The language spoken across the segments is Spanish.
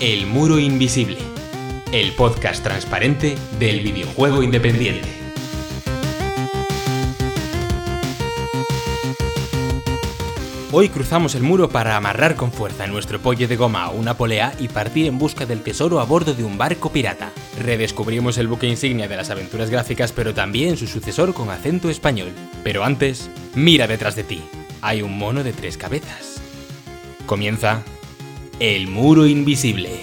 El Muro Invisible, el podcast transparente del videojuego independiente. Hoy cruzamos el muro para amarrar con fuerza nuestro pollo de goma a una polea y partir en busca del tesoro a bordo de un barco pirata. Redescubrimos el buque insignia de las aventuras gráficas, pero también su sucesor con acento español. Pero antes, mira detrás de ti. Hay un mono de tres cabezas. Comienza El Muro Invisible.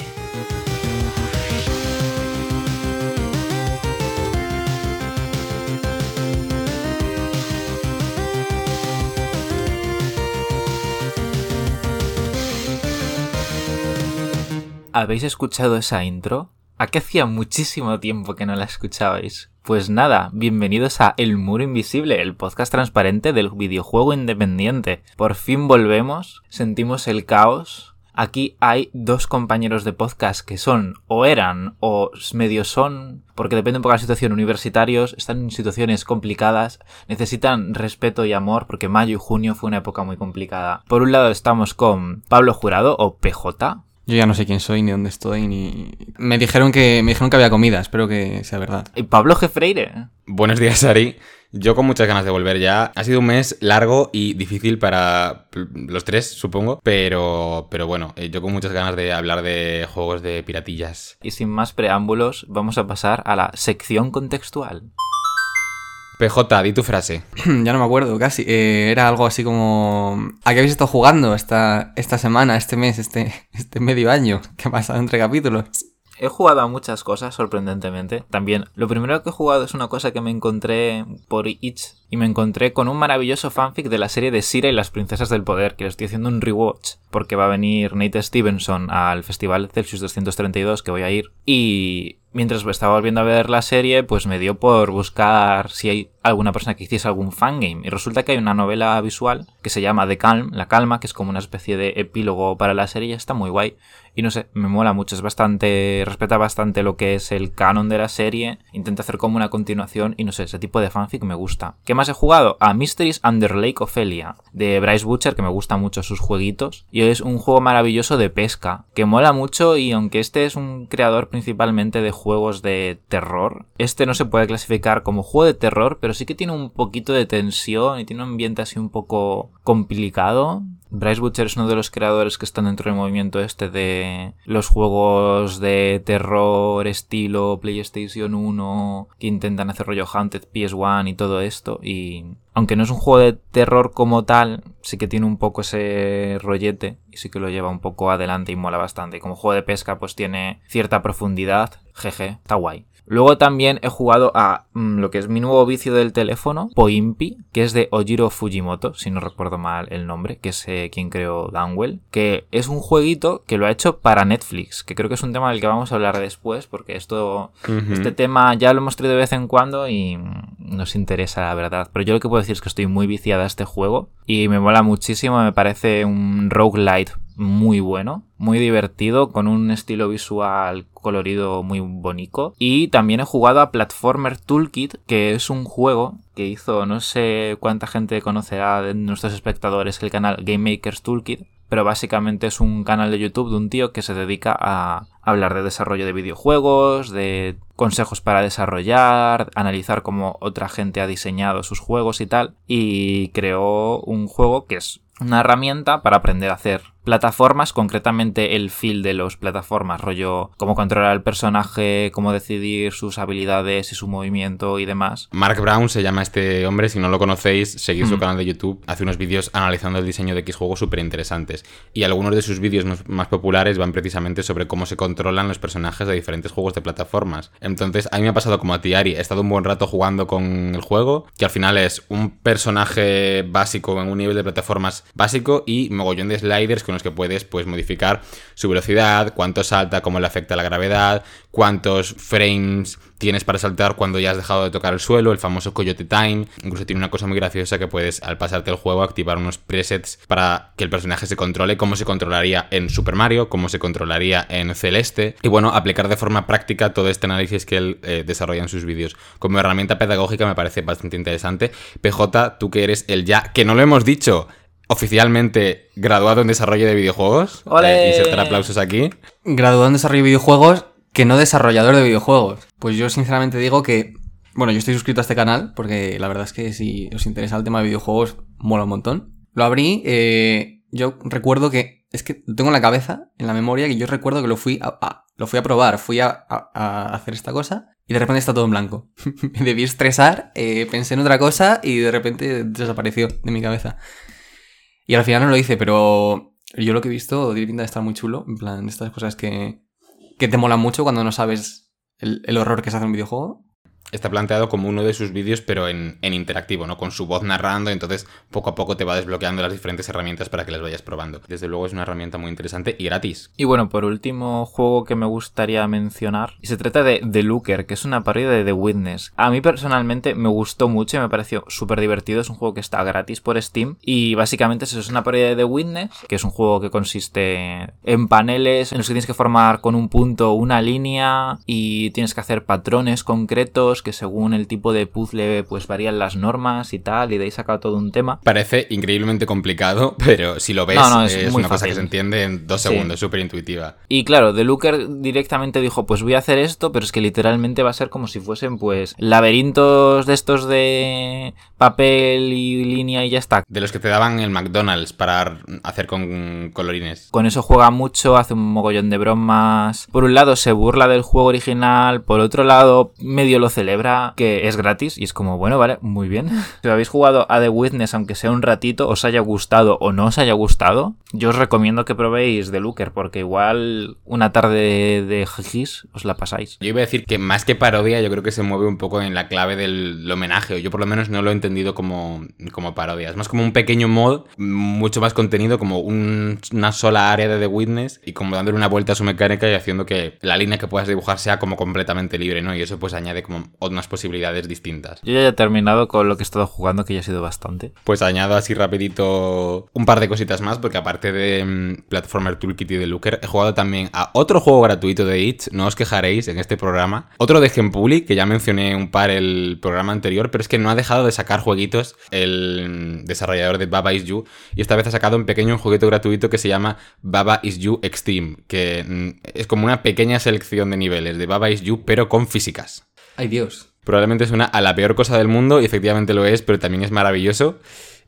¿Habéis escuchado esa intro? ¿A qué hacía muchísimo tiempo que no la escuchabais? Pues nada, bienvenidos a El Muro Invisible, el podcast transparente del videojuego independiente. Por fin volvemos, sentimos el caos. Aquí hay dos compañeros de podcast que son o eran o medio son, porque depende un poco de la situación, universitarios, están en situaciones complicadas, necesitan respeto y amor, porque mayo y junio fue una época muy complicada. Por un lado estamos con Pablo Jurado o PJ. Yo ya no sé quién soy, ni dónde estoy, ni... Me dijeron que, me dijeron que había comida, espero que sea verdad. Y Pablo G. Freire. Buenos días, Ari. Yo con muchas ganas de volver ya. Ha sido un mes largo y difícil para los tres, supongo. Pero, pero bueno, eh, yo con muchas ganas de hablar de juegos de piratillas. Y sin más preámbulos, vamos a pasar a la sección contextual. PJ, di tu frase. ya no me acuerdo casi. Eh, era algo así como... ¿A qué habéis estado jugando esta, esta semana, este mes, este, este medio año que ha pasado entre capítulos? He jugado a muchas cosas, sorprendentemente. También, lo primero que he jugado es una cosa que me encontré por Itch y me encontré con un maravilloso fanfic de la serie de Sira y las princesas del poder, que le estoy haciendo un rewatch, porque va a venir Nate Stevenson al Festival Celsius 232, que voy a ir, y mientras estaba volviendo a ver la serie, pues me dio por buscar si hay alguna persona que hiciese algún fangame. Y resulta que hay una novela visual que se llama The Calm, La Calma, que es como una especie de epílogo para la serie está muy guay. Y no sé, me mola mucho, es bastante, respeta bastante lo que es el canon de la serie, intenta hacer como una continuación y no sé, ese tipo de fanfic me gusta. ¿Qué más he jugado? A Mysteries Under Lake Ophelia, de Bryce Butcher, que me gusta mucho sus jueguitos. Y es un juego maravilloso de pesca, que mola mucho y aunque este es un creador principalmente de juegos de terror, este no se puede clasificar como juego de terror, pero sí que tiene un poquito de tensión y tiene un ambiente así un poco complicado. Bryce Butcher es uno de los creadores que están dentro del movimiento este de los juegos de terror estilo PlayStation 1 que intentan hacer rollo Haunted PS1 y todo esto y aunque no es un juego de terror como tal, sí que tiene un poco ese rollete y sí que lo lleva un poco adelante y mola bastante. Como juego de pesca pues tiene cierta profundidad, jeje, está guay. Luego también he jugado a mm, lo que es mi nuevo vicio del teléfono, Poimpi, que es de Ojiro Fujimoto, si no recuerdo mal el nombre, que es eh, quien creó Downwell, que es un jueguito que lo ha hecho para Netflix, que creo que es un tema del que vamos a hablar después, porque esto, este tema ya lo hemos traído de vez en cuando y mm, nos interesa la verdad. Pero yo lo que puedo decir es que estoy muy viciada a este juego y me mola muchísimo, me parece un roguelite muy bueno, muy divertido, con un estilo visual colorido muy bonito. Y también he jugado a Platformer Toolkit, que es un juego que hizo, no sé cuánta gente conocerá de nuestros espectadores el canal Game Makers Toolkit, pero básicamente es un canal de YouTube de un tío que se dedica a hablar de desarrollo de videojuegos, de consejos para desarrollar, analizar cómo otra gente ha diseñado sus juegos y tal, y creó un juego que es una herramienta para aprender a hacer plataformas, concretamente el feel de los plataformas, rollo cómo controlar al personaje, cómo decidir sus habilidades y su movimiento y demás. Mark Brown se llama este hombre, si no lo conocéis, seguid su canal de YouTube, hace unos vídeos analizando el diseño de X juegos súper interesantes. Y algunos de sus vídeos más populares van precisamente sobre cómo se controlan los personajes de diferentes juegos de plataformas. Entonces, a mí me ha pasado como a ti, Ari, he estado un buen rato jugando con el juego, que al final es un personaje básico en un nivel de plataformas básico y mogollón de sliders con que puedes pues, modificar su velocidad, cuánto salta, cómo le afecta la gravedad, cuántos frames tienes para saltar cuando ya has dejado de tocar el suelo, el famoso Coyote Time. Incluso tiene una cosa muy graciosa que puedes, al pasarte el juego, activar unos presets para que el personaje se controle, como se controlaría en Super Mario, como se controlaría en Celeste. Y bueno, aplicar de forma práctica todo este análisis que él eh, desarrolla en sus vídeos. Como herramienta pedagógica me parece bastante interesante. PJ, tú que eres el ya, que no lo hemos dicho, oficialmente graduado en desarrollo de videojuegos. ¡Ole! Eh, insertar aplausos aquí. Graduado en desarrollo de videojuegos, que no desarrollador de videojuegos. Pues yo sinceramente digo que, bueno, yo estoy suscrito a este canal porque la verdad es que si os interesa el tema de videojuegos, mola un montón. Lo abrí, eh, yo recuerdo que, es que lo tengo en la cabeza, en la memoria, que yo recuerdo que lo fui a, a- lo fui a probar, fui a, a- a hacer esta cosa y de repente está todo en blanco. Me debí estresar, eh, pensé en otra cosa y de repente desapareció de mi cabeza. Y al final no lo hice, pero yo lo que he visto tiene estar muy chulo. En plan, estas cosas que, que te molan mucho cuando no sabes el, el horror que se hace en un videojuego. Está planteado como uno de sus vídeos, pero en, en interactivo, ¿no? Con su voz narrando, entonces poco a poco te va desbloqueando las diferentes herramientas para que las vayas probando. Desde luego es una herramienta muy interesante y gratis. Y bueno, por último juego que me gustaría mencionar, y se trata de The Looker, que es una parodia de The Witness. A mí personalmente me gustó mucho y me pareció súper divertido, es un juego que está gratis por Steam, y básicamente eso es una parodia de The Witness, que es un juego que consiste en paneles en los que tienes que formar con un punto una línea y tienes que hacer patrones concretos que según el tipo de puzzle pues varían las normas y tal, y de ahí saca todo un tema. Parece increíblemente complicado, pero si lo ves, No, no, es es, una cosa fácil. que se entiende en dos segundos, súper intuitiva. Y claro, The Looker directamente dijo, pues voy a hacer esto, pero es que literalmente va a ser como si fuesen pues laberintos de estos de papel y línea y ya está. De los que te daban el McDonald's para hacer con colorines. Con eso juega mucho, hace un mogollón de bromas. Por un lado se burla del juego original, por otro lado medio lo celebra, que es gratis y es como, bueno, vale, muy bien. Si habéis jugado a The Witness, aunque sea un ratito, os haya gustado o no os haya gustado, yo os recomiendo que probéis The Looker, porque igual una tarde de jijis os la pasáis. Yo iba a decir que más que parodia, yo creo que se mueve un poco en la clave del homenaje. o Yo por lo menos no lo he entendido como, como parodia. Es más como un pequeño mod, mucho más contenido, como un- una sola área de The Witness y como dándole una vuelta a su mecánica y haciendo que la línea que puedas dibujar sea como completamente libre, ¿no? Y eso pues añade como unas posibilidades distintas. Yo ya he terminado con lo que he estado jugando, que ya ha sido bastante. Pues añado así rapidito un par de cositas más, porque aparte de mm, Platformer Toolkit y de Looker, he jugado también a otro juego gratuito de Itch, no os quejaréis en este programa. Otro de Gempuli, que ya mencioné un par el programa anterior, pero es que no ha dejado de sacar jueguitos el mm, desarrollador de Baba Is You, y esta vez ha sacado un pequeño jueguito gratuito que se llama Baba Is You Extreme, que mm, es como una pequeña selección de niveles de Baba Is You, pero con físicas. Ay Dios. Probablemente suena a la peor cosa del mundo y efectivamente lo es, pero también es maravilloso.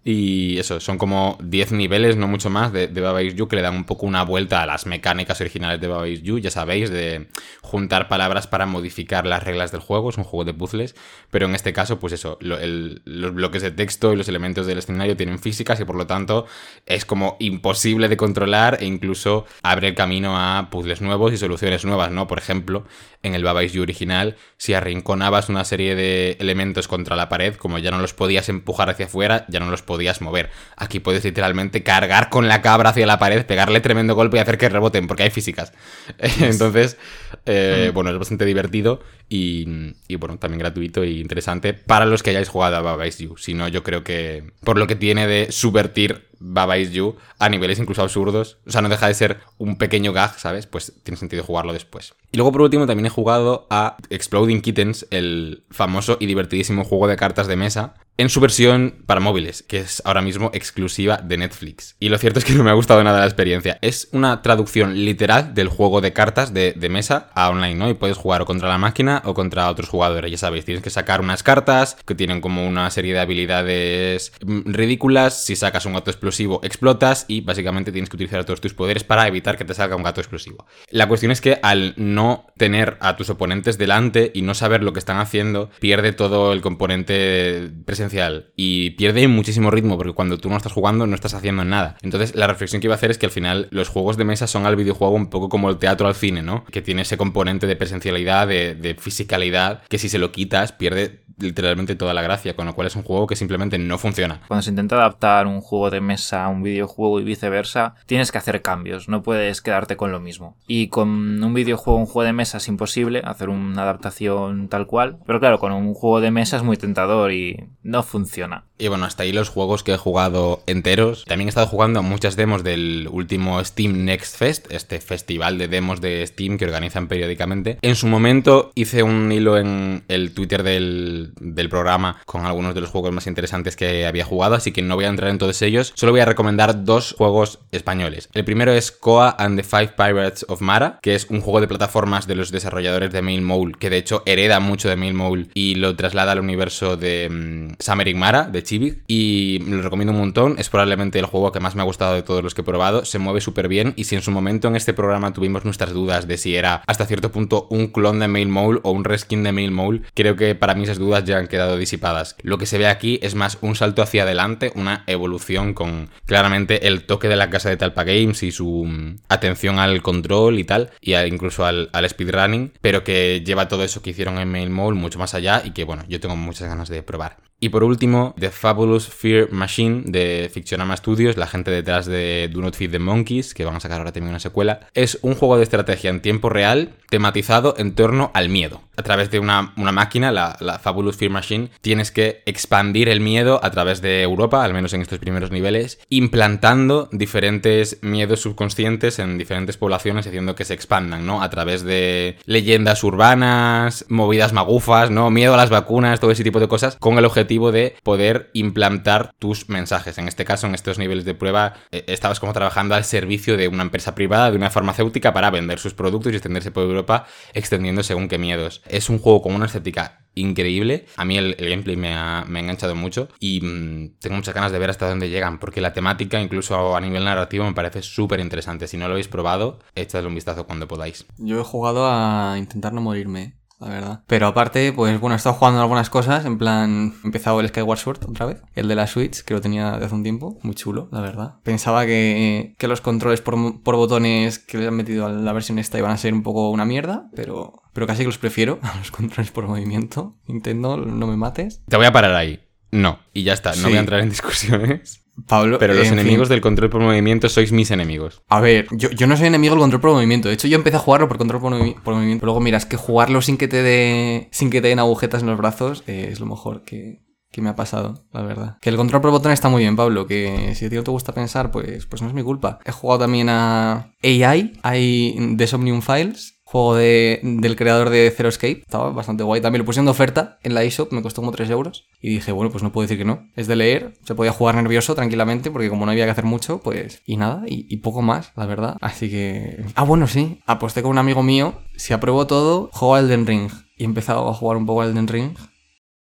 Y eso, son como 10 niveles, no mucho más, de, de Baba Is You que le dan un poco una vuelta a las mecánicas originales de Baba Is You, ya sabéis, de juntar palabras para modificar las reglas del juego, es un juego de puzzles, pero en este caso, pues eso, los bloques de texto y los elementos del escenario tienen físicas y por lo tanto es como imposible de controlar e incluso abre el camino a puzzles nuevos y soluciones nuevas, ¿no? Por ejemplo, en el Baba Is You original, si arrinconabas una serie de elementos contra la pared, como ya no los podías empujar hacia afuera, ya no los podías mover. Aquí puedes literalmente cargar con la cabra hacia la pared, pegarle tremendo golpe y hacer que reboten, porque hay físicas. Entonces, eh, bueno, es bastante divertido y, y, bueno, también gratuito e interesante para los que hayáis jugado a Baba Is You. Si no, yo creo que por lo que tiene de subvertir Baba Is You a niveles incluso absurdos, o sea, no deja de ser un pequeño gag, ¿sabes? Pues tiene sentido jugarlo después. Y luego por último también he jugado a Exploding Kittens, el famoso y divertidísimo juego de cartas de mesa, en su versión para móviles, que es ahora mismo exclusiva de Netflix. Y lo cierto es que no me ha gustado nada la experiencia. Es una traducción literal del juego de cartas de, de mesa a online, ¿no? Y puedes jugar o contra la máquina o contra otros jugadores, ya sabéis, tienes que sacar unas cartas que tienen como una serie de habilidades mm, ridículas, si sacas un gato explosivo explotas y básicamente tienes que utilizar todos tus poderes para evitar que te salga un gato explosivo. La cuestión es que al no tener a tus oponentes delante y no saber lo que están haciendo, pierde todo el componente presencial y pierde muchísimo ritmo porque cuando tú no estás jugando no estás haciendo nada. Entonces la reflexión que iba a hacer es que al final los juegos de mesa son al videojuego un poco como el teatro al cine, ¿no? Que tiene ese componente de presencialidad, de, de fisicalidad, que si se lo quitas pierde literalmente toda la gracia, con lo cual es un juego que simplemente no funciona. Cuando se intenta adaptar un juego de mesa a un videojuego y viceversa, tienes que hacer cambios, no puedes quedarte con lo mismo. Y con un videojuego, un juego de mesa es imposible hacer una adaptación tal cual, pero claro, con un juego de mesa es muy tentador y no funciona. Y bueno, hasta ahí los juegos que he jugado enteros. También he estado jugando a muchas demos del último Steam Next Fest, este festival de demos de Steam que organizan periódicamente. En su momento hice un hilo en el Twitter del, del, programa con algunos de los juegos más interesantes que había jugado, así que no voy a entrar en todos ellos. Solo voy a recomendar dos juegos españoles. El primero es Koa and the Five Pirates of Mara, que es un juego de plataformas de los desarrolladores de Mail Mole, que de hecho hereda mucho de Mail Mole y lo traslada al universo de um, Mara, de Chibik. Y lo recomiendo un montón. Es probablemente el juego que más me ha gustado de todos los que he probado. Se mueve súper bien. Y si en su momento en este programa tuvimos nuestras dudas de si era hasta cierto punto un clon de Mail Mole o un reskin de Mail Mole, creo que para mí esas dudas ya han quedado disipadas. Lo que se ve aquí es más un salto hacia adelante, una evolución con claramente el toque de la casa de Talpa Games y su mm, atención al control y tal, y incluso al, al speedrunning, pero que lleva todo eso que hicieron en Mail Mole mucho más allá y que bueno, yo tengo muchas ganas de probar. Y por último, The Fabulous Fear Machine de Fictionama Studios, la gente detrás de Do Not Feed the Monkeys, que van a sacar ahora también una secuela. Es un juego de estrategia en tiempo real tematizado en torno al miedo. A través de una, una máquina, la, la, Fabulous Fear Machine, tienes que expandir el miedo a través de Europa, al menos en estos primeros niveles, implantando diferentes miedos subconscientes en diferentes poblaciones, haciendo que se expandan, ¿no? A través de leyendas urbanas, movidas magufas, ¿no? Miedo a las vacunas, todo ese tipo de cosas, con el objetivo de poder implantar tus mensajes. En este caso, en estos niveles de prueba, eh, estabas como trabajando al servicio de una empresa privada, de una farmacéutica, para vender sus productos y extenderse por Europa, extendiendo según qué miedos. Es un juego con una estética increíble. A mí el, gameplay me ha, me ha, enganchado mucho y mmm, tengo muchas ganas de ver hasta dónde llegan, porque la temática, incluso a nivel narrativo, me parece súper interesante. Si no lo habéis probado, echadle un vistazo cuando podáis. Yo he jugado a intentar no morirme la verdad. Pero aparte, pues bueno, he estado jugando algunas cosas, en plan, he empezado el Skyward Sword otra vez, el de la Switch, que lo tenía de hace un tiempo, muy chulo, la verdad. Pensaba que, que los controles por, por, botones que le han metido a la versión esta iban a ser un poco una mierda, pero, pero casi que los prefiero a los controles por movimiento. Nintendo, no me mates. Te voy a parar ahí. No, y ya está, no sí. voy a entrar en discusiones. Pablo, pero los en enemigos fin. del control por movimiento sois mis enemigos. A ver, yo, yo, no soy enemigo del control por movimiento. De hecho, yo empecé a jugarlo por control por, movi por movimiento. Luego, mira, es que jugarlo sin que te dé. sin que te den agujetas en los brazos eh, es lo mejor que, que me ha pasado, la verdad. Que el control por botón está muy bien, Pablo. Que si a ti no te gusta pensar, pues, pues no es mi culpa. He jugado también a AI, hay The Somnium Files juego de, del creador de Zero Escape. Estaba bastante guay. También lo puse en oferta en la eShop, me costó como 3 euros. Y dije, bueno, pues no puedo decir que no. Es de leer, se podía jugar nervioso tranquilamente, porque como no había que hacer mucho, pues. Y nada, y, y poco más, la verdad. Así que. Ah, bueno, sí. Aposté con un amigo mío. Si apruebo todo, juego a Elden Ring. Y he empezado a jugar un poco a Elden Ring.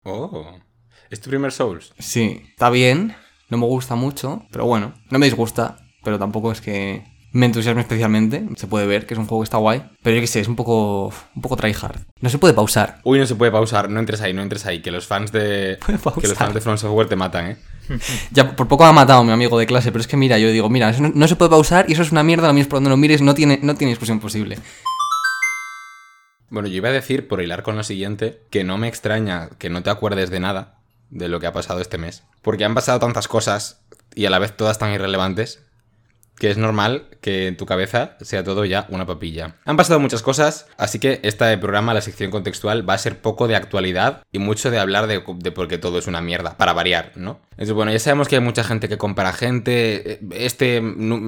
Oh. ¿Es tu primer Souls? Sí, está bien. No me gusta mucho, pero bueno, no me disgusta. Pero tampoco es que me entusiasma especialmente. Se puede ver que es un juego que está guay. Pero yo que sé, es un poco. un poco tryhard. No se puede pausar. Uy, no se puede pausar. No entres ahí, no entres ahí. Que los fans de. Que los fans de From Software te matan, eh. ya, por poco me ha matado mi amigo de clase, pero es que mira, yo digo, mira, eso no, no, se puede pausar y eso es una mierda, lo mires por donde lo mires, no tiene, no tiene discusión posible. Bueno, yo iba a decir, por hilar con lo siguiente, que no me extraña que no te acuerdes de nada de lo que ha pasado este mes. Porque han pasado tantas cosas y a la vez todas tan irrelevantes que es normal que en tu cabeza sea todo ya una papilla. Han pasado muchas cosas, así que este programa, la sección contextual, va a ser poco de actualidad y mucho de hablar de, de por qué todo es una mierda, para variar, ¿no? Bueno, ya sabemos que hay mucha gente que compara gente. Este,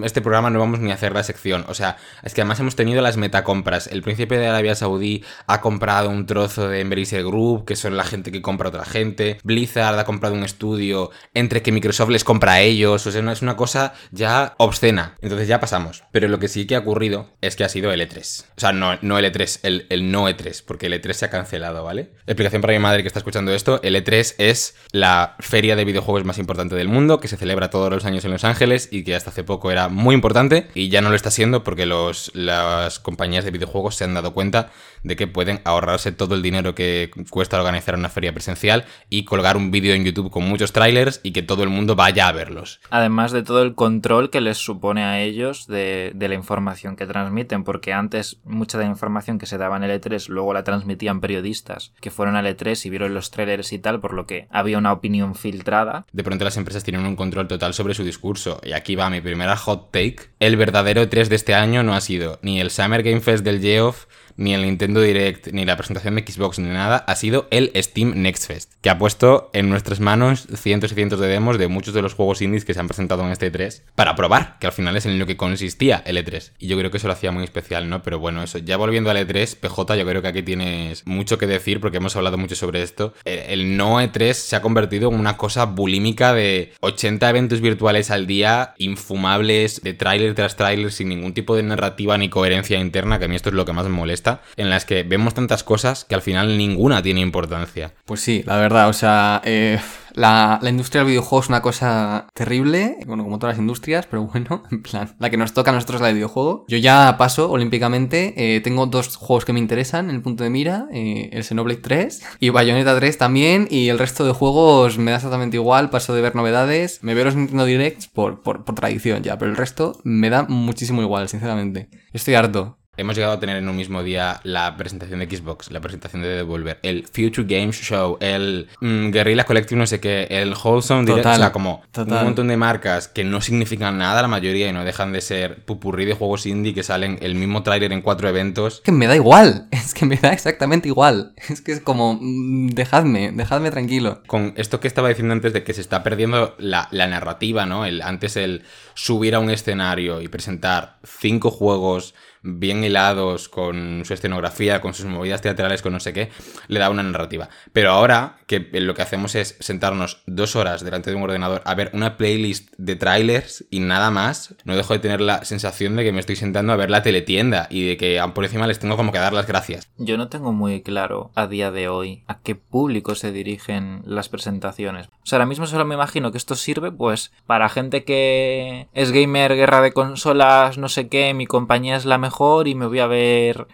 este programa no vamos ni a hacer la sección. O sea, es que además hemos tenido las metacompras. El príncipe de Arabia Saudí ha comprado un trozo de Embracer Group, que son la gente que compra a otra gente. Blizzard ha comprado un estudio entre que Microsoft les compra a ellos. O sea, es una cosa ya obscena. Entonces ya pasamos. Pero lo que sí que ha ocurrido es que ha sido el E3. O sea, no, no el E3, el, el no E3, porque el E3 se ha cancelado, ¿vale? Explicación para mi madre que está escuchando esto. El E3 es la feria de videojuegos más importante del mundo, que se celebra todos los años en Los Ángeles y que hasta hace poco era muy importante y ya no lo está siendo porque los, las compañías de videojuegos se han dado cuenta de que pueden ahorrarse todo el dinero que cuesta organizar una feria presencial y colgar un vídeo en YouTube con muchos trailers y que todo el mundo vaya a verlos. Además de todo el control que les supone a ellos de, de la información que transmiten, porque antes mucha de la información que se daba en el E3 luego la transmitían periodistas que fueron al E3 y vieron los trailers y tal, por lo que había una opinión filtrada de pronto las empresas tienen un control total sobre su discurso. Y aquí va mi primera hot take. El verdadero 3 de este año no ha sido ni el Summer Game Fest del Geoff, ni el Nintendo Direct, ni la presentación de Xbox, ni nada, ha sido el Steam Next Fest, que ha puesto en nuestras manos cientos y cientos de demos de muchos de los juegos indies que se han presentado en este E3 para probar, que al final es en lo que consistía el E3. Y yo creo que eso lo hacía muy especial, ¿no? Pero bueno, eso, ya volviendo al E3, PJ, yo creo que aquí tienes mucho que decir porque hemos hablado mucho sobre esto. El, no E3 se ha convertido en una cosa bulímica de 80 eventos virtuales al día, infumables, de tráiler tras tráiler, sin ningún tipo de narrativa ni coherencia interna, que a mí esto es lo que más me molesta, en las que vemos tantas cosas que al final ninguna tiene importancia. Pues sí, la verdad, o sea, eh, la, la industria del videojuego es una cosa terrible, bueno, como todas las industrias, pero bueno, en plan, la que nos toca a nosotros es la de videojuego. Yo ya paso olímpicamente, eh, tengo dos juegos que me interesan en el punto de mira, eh, el Xenoblade 3 y Bayonetta 3 también, y el resto de juegos me da exactamente igual, paso de ver novedades, me veo los Nintendo Directs por, por, por tradición ya, pero el resto me da muchísimo igual, sinceramente. Estoy harto. Hemos llegado a tener en un mismo día la presentación de Xbox, la presentación de Devolver, el Future Games Show, el mm, Guerrilla Collective, no sé qué, el Wholesome Direct, Total, o sea, como total. un montón de marcas que no significan nada la mayoría y no dejan de ser pupurrí de juegos indie que salen el mismo tráiler en cuatro eventos. Es que me da igual, es que me da exactamente igual. Es que es como, mm, dejadme, dejadme tranquilo. Con esto que estaba diciendo antes de que se está perdiendo la, la narrativa, ¿no? El, antes el subir a un escenario y presentar cinco juegos bien hilados, con su escenografía, con sus movidas teatrales, con no sé qué, le da una narrativa. Pero ahora que lo que hacemos es sentarnos dos horas delante de un ordenador a ver una playlist de trailers y nada más, no dejo de tener la sensación de que me estoy sentando a ver la teletienda y de que por encima les tengo como que dar las gracias. Yo no tengo muy claro a día de hoy a qué público se dirigen las presentaciones. O sea, ahora mismo solo me imagino que esto sirve pues para gente que es gamer, guerra de consolas, no sé qué, mi compañía es la mejor y me voy a ver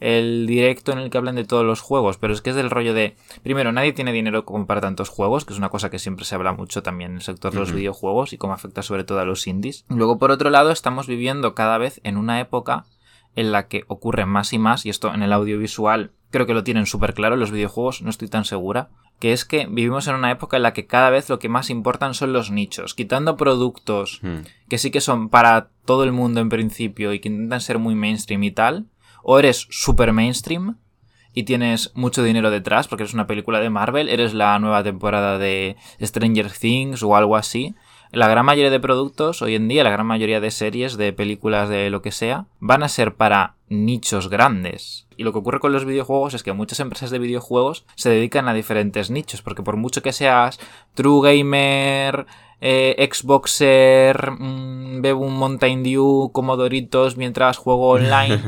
el directo en el que hablan de todos los juegos, pero es que es del rollo de, primero, nadie tiene dinero como para tantos juegos, que es una cosa que siempre se habla mucho también en el sector de los videojuegos y cómo afecta sobre todo a los indies. Luego, por otro lado, estamos viviendo cada vez en una época en la que ocurre más y más, y esto en el audiovisual creo que lo tienen súper claro, en los videojuegos no estoy tan segura, que es que vivimos en una época en la que cada vez lo que más importan son los nichos, quitando productos Hmm. que sí que son para todo el mundo en principio y que intentan ser muy mainstream y tal, o eres super mainstream y tienes mucho dinero detrás porque eres una película de Marvel, eres la nueva temporada de Stranger Things o algo así. La gran mayoría de productos hoy en día, la gran mayoría de series, de películas, de lo que sea, van a ser para nichos grandes. Y lo que ocurre con los videojuegos es que muchas empresas de videojuegos se dedican a diferentes nichos, porque por mucho que seas true gamer, eh, Xboxer, mm, bebo un Mountain Dew como Doritos mientras juego online.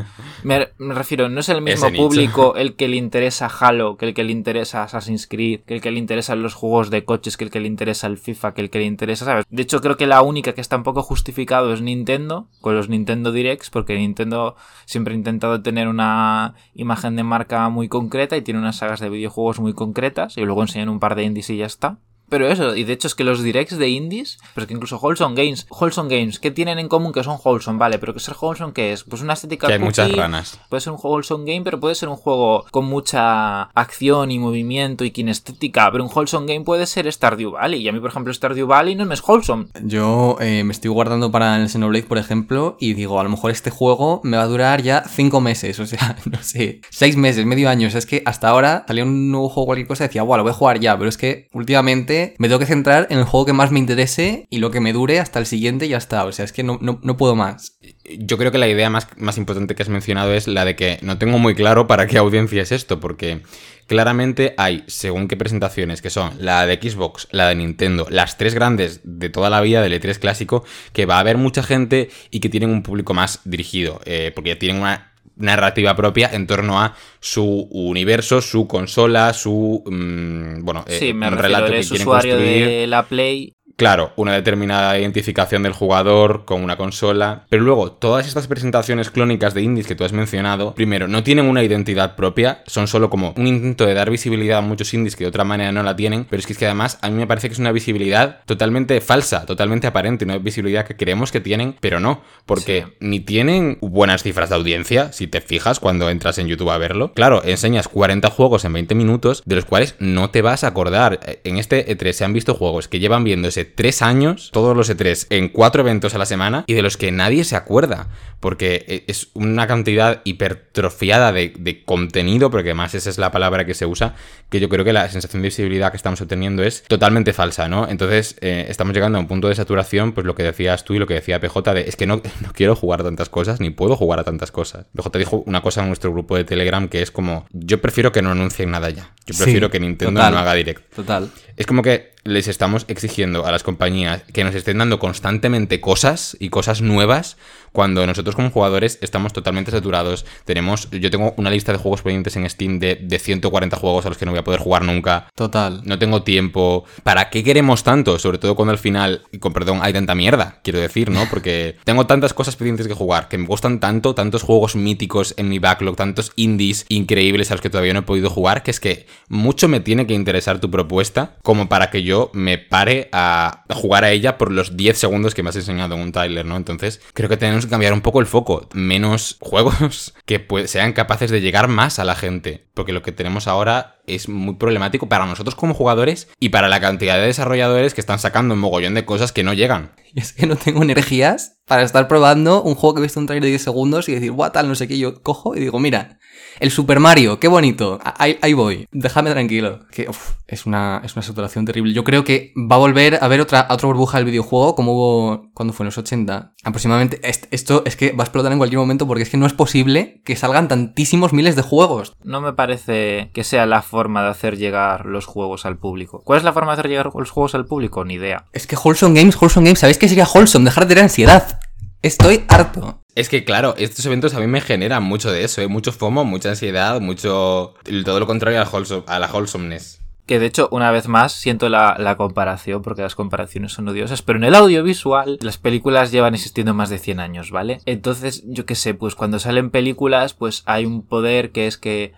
me, me refiero, no es el mismo Ese nicho. público el que le interesa Halo, que el que le interesa Assassin's Creed, que el que le interesan los juegos de coches, que el que le interesa el FIFA, que el que le interesa, ¿sabes? De hecho, creo que la única que está un poco justificado es Nintendo, con los Nintendo Directs, porque Nintendo siempre ha intentado tener una imagen de marca muy concreta y tiene unas sagas de videojuegos muy concretas, y luego enseñan un par de indies y ya está. Pero eso, y de hecho es que los directs de indies, pero es que incluso Wholesome Games, Wholesome Games, ¿qué tienen en común que son Wholesome? Vale, pero que ser Wholesome, ¿qué es? Pues una estética Que hay cookie, muchas ranas. Puede ser un Wholesome Game, pero puede ser un juego con mucha acción y movimiento y kinestética. Pero un Wholesome Game puede ser Stardew Valley. Y a mí, por ejemplo, Stardew Valley no me es Wholesome. Yo eh, me estoy guardando para el Xenoblade, por ejemplo, y digo, a lo mejor este juego me va a durar ya cinco meses, o sea, no sé, seis meses, medio año. O sea, es que hasta ahora salía un nuevo juego, cualquier cosa, y decía, bueno, lo voy a jugar ya, pero es que últimamente me tengo que centrar en el juego que más me interese y lo que me dure hasta el siguiente y ya está. O sea, es que no, no, no puedo más. Yo creo que la idea más, más importante que has mencionado es la de que no tengo muy claro para qué audiencia es esto, porque claramente hay, según qué presentaciones, que son la de Xbox, la de Nintendo, las tres grandes de toda la vida del E3 clásico, que va a haber mucha gente y que tienen un público más dirigido, eh, porque tienen una narrativa propia en torno a su universo, su consola, su mm, bueno, eh, sí, me un refiero, relato que quieren usuario construir. de la Play Claro, una determinada identificación del jugador con una consola, pero luego todas estas presentaciones clónicas de indies que tú has mencionado, primero, no tienen una identidad propia, son solo como un intento de dar visibilidad a muchos indies que de otra manera no la tienen, pero es que, es que además a mí me parece que es una visibilidad totalmente falsa, totalmente aparente, una visibilidad que creemos que tienen, pero no, porque Sí. ni tienen buenas cifras de audiencia, si te fijas cuando entras en YouTube a verlo. Claro, enseñas 40 juegos en 20 minutos, de los cuales no te vas a acordar. En este E3 se han visto juegos que llevan viéndose 3 años, todos los E3, en 4 eventos a la semana, y de los que nadie se acuerda, porque e- es una cantidad hipertrofiada de, de contenido, porque además esa es la palabra que se usa, que yo creo que la sensación de visibilidad que estamos obteniendo es totalmente falsa, ¿no? Entonces, eh, estamos llegando a un punto de saturación, pues lo que decías tú y lo que decía PJ, de es que no, no quiero jugar a tantas cosas, ni puedo jugar a tantas cosas. PJ dijo una cosa en nuestro grupo de Telegram que es como, yo prefiero que no anuncien nada ya. Yo Sí, prefiero que Nintendo total. no haga direct. Total. Es como que les estamos exigiendo a las compañías que nos estén dando constantemente cosas y cosas nuevas cuando nosotros como jugadores estamos totalmente saturados. Tenemos, yo tengo una lista de juegos pendientes en Steam de, de 140 juegos a los que no voy a poder jugar nunca. Total. No tengo tiempo. ¿Para qué queremos tanto? Sobre todo cuando al final, y con perdón, hay tanta mierda, quiero decir, ¿no? Porque tengo tantas cosas pendientes que jugar, que me gustan tanto, tantos juegos míticos en mi backlog, tantos indies increíbles a los que todavía no he podido jugar, que es que mucho me tiene que interesar tu propuesta como para que yo me pare a jugar a ella por los 10 segundos que me has enseñado en un trailer, ¿no? Entonces, creo que tenemos que cambiar un poco el foco. Menos juegos que sean capaces de llegar más a la gente. Porque lo que tenemos ahora es muy problemático para nosotros como jugadores y para la cantidad de desarrolladores que están sacando un mogollón de cosas que no llegan. Y es que no tengo energías para estar probando un juego que he visto un trailer de 10 segundos y decir, what tal, no sé qué. Yo cojo y digo, mira, el Super Mario, qué bonito. Ahí, ahí voy. Déjame tranquilo. Que uf, es, una, es una saturación terrible. Yo creo que va a volver a haber otra, otra burbuja del videojuego como hubo cuando fue en los 80. Aproximadamente. Est- Esto es que va a explotar en cualquier momento porque es que no es posible que salgan tantísimos miles de juegos. No me parece que sea la forma de hacer llegar los juegos al público. ¿Cuál es la forma de hacer llegar los juegos al público? Ni idea. Es que Wholesome Games, Wholesome Games, ¿sabéis qué sería Wholesome? Dejar de tener ansiedad. Estoy harto. Es que claro, estos eventos a mí me generan mucho de eso, ¿eh? mucho FOMO, mucha ansiedad, mucho... Todo lo contrario al wholesome- a la wholesomeness. Que de hecho, una vez más, siento la, la comparación, porque las comparaciones son odiosas, pero en el audiovisual las películas llevan existiendo más de 100 años, ¿vale? Entonces, yo qué sé, pues cuando salen películas, pues hay un poder que es que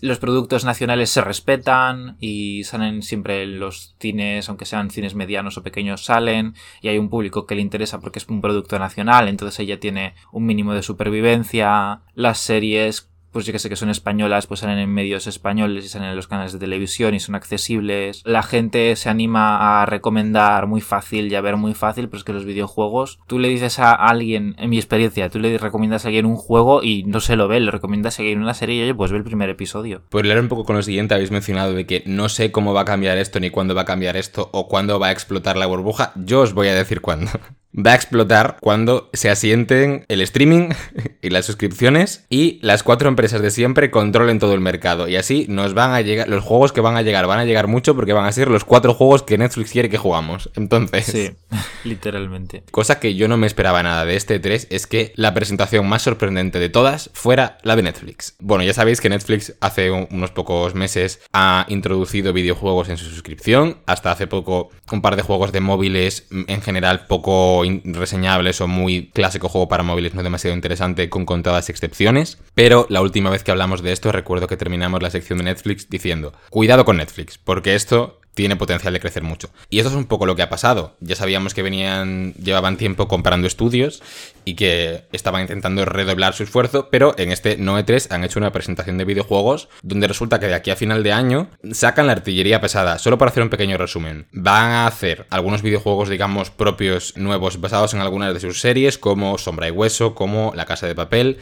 los productos nacionales se respetan y salen siempre los cines, aunque sean cines medianos o pequeños, salen y hay un público que le interesa porque es un producto nacional, entonces ella tiene un mínimo de supervivencia. Las series pues yo que sé que son españolas, pues salen en medios españoles y salen en los canales de televisión y son accesibles. La gente se anima a recomendar muy fácil y a ver muy fácil, pero es que los videojuegos, tú le dices a alguien, en mi experiencia, tú le recomiendas a alguien un juego y no se lo ve, le recomiendas a alguien una serie y oye, pues ve el primer episodio. Por leer un poco con lo siguiente, habéis mencionado de que no sé cómo va a cambiar esto, ni cuándo va a cambiar esto, o cuándo va a explotar la burbuja. Yo os voy a decir cuándo. Va a explotar cuando se asienten el streaming y las suscripciones y las cuatro empresas de siempre controlen todo el mercado. Y así nos van a llegar, los juegos que van a llegar van a llegar mucho porque van a ser los cuatro juegos que Netflix quiere que jugamos. Entonces, Sí, literalmente. Cosa que yo no me esperaba nada de este 3 es que la presentación más sorprendente de todas fuera la de Netflix. Bueno, ya sabéis que Netflix hace un- unos pocos meses ha introducido videojuegos en su suscripción. Hasta hace poco un par de juegos de móviles mm, en general poco reseñables o muy clásico juego para móviles no demasiado interesante con contadas excepciones. Pero la última vez que hablamos de esto recuerdo que terminamos la sección de Netflix diciendo cuidado con Netflix porque esto tiene potencial de crecer mucho. Y eso es un poco lo que ha pasado. Ya sabíamos que venían, llevaban tiempo comprando estudios y que estaban intentando redoblar su esfuerzo, pero en este Noe 3 han hecho una presentación de videojuegos donde resulta que de aquí a final de año sacan la artillería pesada. Solo para hacer un pequeño resumen. Van a hacer algunos videojuegos, digamos, propios, nuevos, basados en algunas de sus series, como Sombra y Hueso, como La Casa de Papel.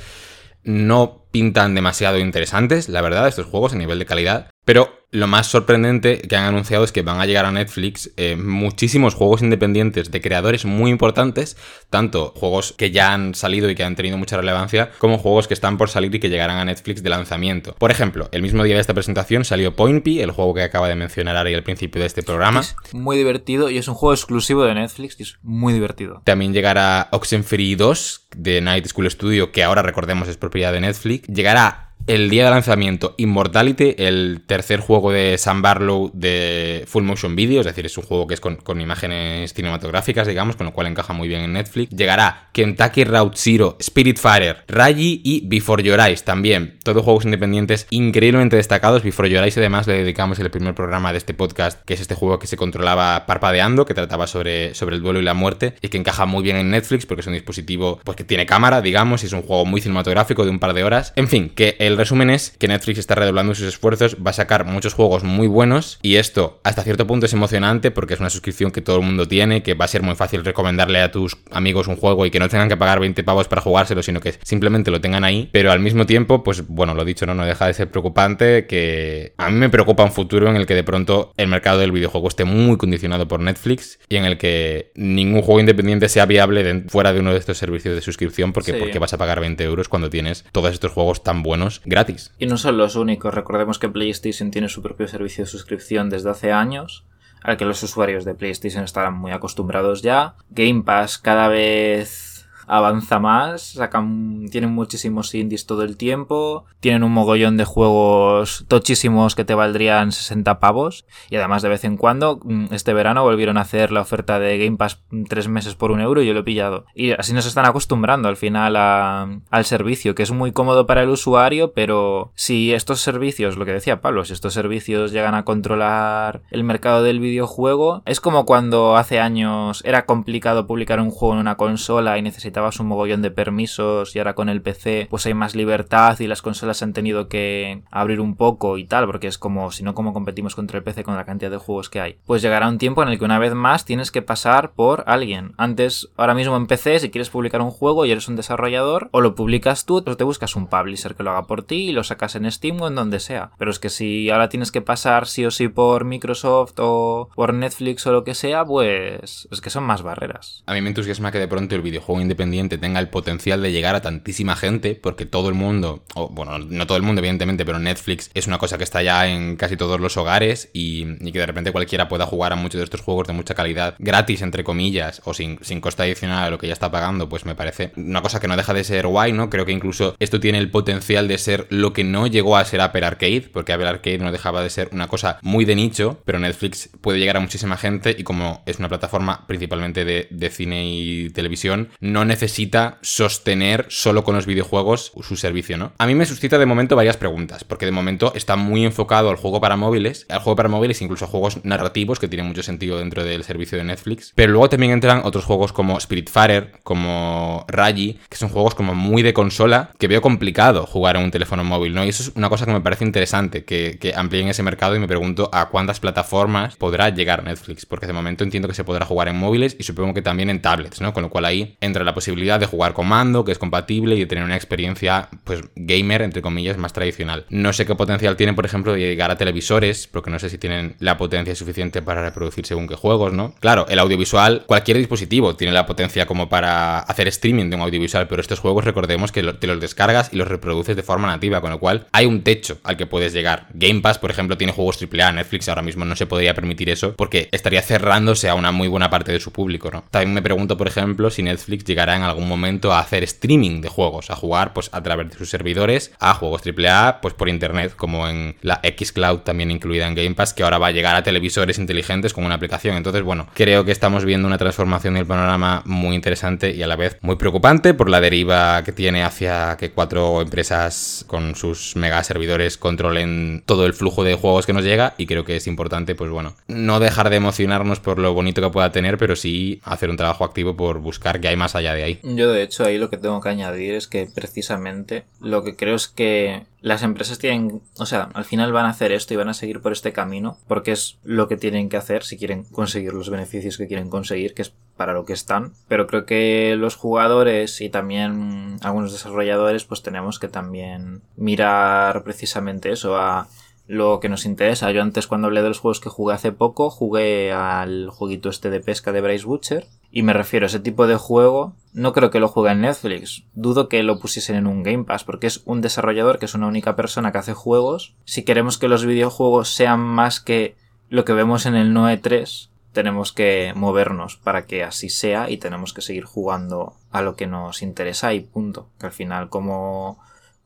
No pintan demasiado interesantes, la verdad, estos juegos a nivel de calidad. Pero lo más sorprendente que han anunciado es que van a llegar a Netflix eh, muchísimos juegos independientes de creadores muy importantes, tanto juegos que ya han salido y que han tenido mucha relevancia, como juegos que están por salir y que llegarán a Netflix de lanzamiento. Por ejemplo, el mismo día de esta presentación salió Point P, el juego que acaba de mencionar Ari al principio de este programa. Es muy divertido y es un juego exclusivo de Netflix y es muy divertido. También llegará Oxenfree 2 de Night School Studio, que ahora recordemos es propiedad de Netflix. Llegará el día de lanzamiento Immortality, el tercer juego de Sam Barlow de Full Motion Video, es decir, es un juego que es con, imágenes cinematográficas, digamos, con lo cual encaja muy bien en Netflix. Llegará Kentucky Route Zero, Spiritfarer, Raji y Before Your Eyes también. Todos juegos independientes increíblemente destacados. Before Your Eyes además le dedicamos el primer programa de este podcast, que es este juego que se controlaba parpadeando, que trataba sobre, sobre el duelo y la muerte y que encaja muy bien en Netflix porque es un dispositivo pues, que tiene cámara, digamos, y es un juego muy cinematográfico de un par de horas. En fin, que resumen es que Netflix está redoblando sus esfuerzos, va a sacar muchos juegos muy buenos y esto hasta cierto punto es emocionante porque es una suscripción que todo el mundo tiene, que va a ser muy fácil recomendarle a tus amigos un juego y que no tengan que pagar 20 pavos para jugárselo, sino que simplemente lo tengan ahí, pero al mismo tiempo, pues bueno, lo dicho, no, no deja de ser preocupante que a mí me preocupa un futuro en el que de pronto el mercado del videojuego esté muy condicionado por Netflix y en el que ningún juego independiente sea viable fuera de uno de estos servicios de suscripción porque, porque vas a pagar 20 euros cuando tienes todos estos juegos tan buenos gratis. Y no son los únicos, recordemos que PlayStation tiene su propio servicio de suscripción desde hace años al que los usuarios de PlayStation estarán muy acostumbrados ya. Game Pass cada vez avanza más, sacan, tienen muchísimos indies todo el tiempo, tienen un mogollón de juegos tochísimos que te valdrían 60 pavos y además de vez en cuando, mm, este verano volvieron a hacer la oferta de Game Pass tres meses por un euro y yo lo he pillado. Y así nos están acostumbrando al final al servicio, que es muy cómodo para el usuario, pero si estos servicios, lo que decía Pablo, si estos servicios llegan a controlar el mercado del videojuego, es como cuando hace años era complicado publicar un juego en una consola y necesitaba un mogollón de permisos y ahora con el PC pues hay más libertad y las consolas han tenido que abrir un poco y tal, porque es como, si no, como competimos contra el PC con la cantidad de juegos que hay. Pues llegará un tiempo en el que una vez más tienes que pasar por alguien. Antes, ahora mismo en PC, si quieres publicar un juego y eres un desarrollador, o lo publicas tú, o te buscas un publisher que lo haga por ti y lo sacas en Steam o en donde sea. Pero es que si ahora tienes que pasar sí o sí por Microsoft o por Netflix o lo que sea, pues es que son más barreras. A mí me entusiasma que de pronto el videojuego independiente tenga el potencial de llegar a tantísima gente, porque todo el mundo, o bueno, no todo el mundo evidentemente, pero Netflix es una cosa que está ya en casi todos los hogares y, que de repente cualquiera pueda jugar a muchos de estos juegos de mucha calidad gratis, entre comillas, o sin, sin costa adicional a lo que ya está pagando, pues me parece una cosa que no deja de ser guay, ¿no? Creo que incluso esto tiene el potencial de ser lo que no llegó a ser Apple Arcade, porque Apple Arcade no dejaba de ser una cosa muy de nicho, pero Netflix puede llegar a muchísima gente y como es una plataforma principalmente de, de cine y televisión, no necesita sostener solo con los videojuegos su servicio, ¿no? A mí me suscita de momento varias preguntas, porque de momento está muy enfocado al juego para móviles, al juego para móviles, incluso a juegos narrativos que tienen mucho sentido dentro del servicio de Netflix, pero luego también entran otros juegos como Spiritfarer, como Raji, que son juegos como muy de consola, que veo complicado jugar en un teléfono móvil, ¿no? Y eso es una cosa que me parece interesante, que, que amplíen ese mercado y me pregunto a cuántas plataformas podrá llegar Netflix, porque de momento entiendo que se podrá jugar en móviles y supongo que también en tablets, ¿no? Con lo cual ahí entra la posibilidad de jugar con mando, que es compatible y de tener una experiencia, pues, gamer, entre comillas, más tradicional. No sé qué potencial tiene, por ejemplo, de llegar a televisores, porque no sé si tienen la potencia suficiente para reproducir según qué juegos, ¿no? Claro, el audiovisual, cualquier dispositivo tiene la potencia como para hacer streaming de un audiovisual, pero estos juegos recordemos que te los descargas y los reproduces de forma nativa, con lo cual hay un techo al que puedes llegar. Game Pass, por ejemplo, tiene juegos AAA, Netflix ahora mismo no se podría permitir eso porque estaría cerrándose a una muy buena parte de su público, ¿no? También me pregunto, por ejemplo, si Netflix llegará en algún momento a hacer streaming de juegos, a jugar pues a través de sus servidores a juegos AAA pues por internet, como en la Xcloud también incluida en Game Pass, que ahora va a llegar a televisores inteligentes con una aplicación. Entonces, bueno, creo que estamos viendo una transformación del panorama muy interesante y a la vez muy preocupante por la deriva que tiene hacia que cuatro empresas con sus mega servidores controlen todo el flujo de juegos que nos llega y creo que es importante, pues bueno, no dejar de emocionarnos por lo bonito que pueda tener, pero sí hacer un trabajo activo por buscar que hay más allá de Yo de hecho ahí lo que tengo que añadir es que precisamente lo que creo es que las empresas tienen, o sea, al final van a hacer esto y van a seguir por este camino porque es lo que tienen que hacer si quieren conseguir los beneficios que quieren conseguir, que es para lo que están. Pero creo que los jugadores y también algunos desarrolladores pues tenemos que también mirar precisamente eso a lo que nos interesa. Yo antes cuando hablé de los juegos que jugué hace poco, jugué al jueguito este de pesca de Bryce Butcher. Y me refiero a ese tipo de juego, no creo que lo juegue en Netflix. Dudo que lo pusiesen en un Game Pass, porque es un desarrollador que es una única persona que hace juegos. Si queremos que los videojuegos sean más que lo que vemos en el Noe 3, tenemos que movernos para que así sea y tenemos que seguir jugando a lo que nos interesa y punto. Que al final como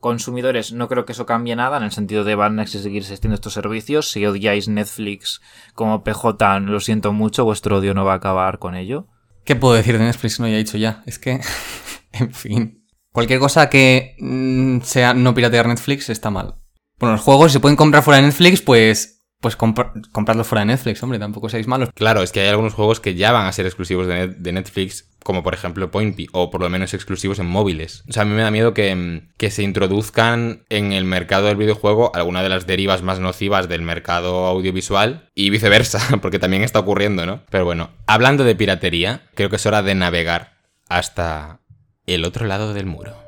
consumidores no creo que eso cambie nada, en el sentido de van a seguir existiendo estos servicios. Si odiáis Netflix como PJ, lo siento mucho, vuestro odio no va a acabar con ello. ¿Qué puedo decir de Netflix? No, ya he dicho ya. Es que, en fin. Cualquier cosa que mm, sea no piratear Netflix está mal. Bueno, los juegos se pueden comprar fuera de Netflix, pues pues comprarlos fuera de Netflix, hombre, tampoco seáis malos. Claro, es que hay algunos juegos que ya van a ser exclusivos de, Netflix, como por ejemplo Point o por lo menos exclusivos en móviles. O sea, a mí me da miedo que, que se introduzcan en el mercado del videojuego alguna de las derivas más nocivas del mercado audiovisual y viceversa, porque también está ocurriendo, ¿no? Pero bueno, hablando de piratería, creo que es hora de navegar hasta el otro lado del muro.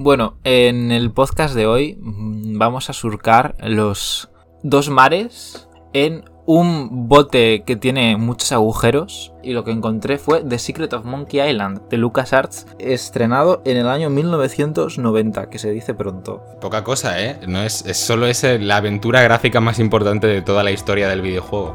Bueno, en el podcast de hoy mm, vamos a surcar los dos mares en un bote que tiene muchos agujeros y lo que encontré fue The Secret of Monkey Island de LucasArts, estrenado en el año 1990, que se dice pronto. Poca cosa, ¿eh? No es, es solo es la aventura gráfica más importante de toda la historia del videojuego.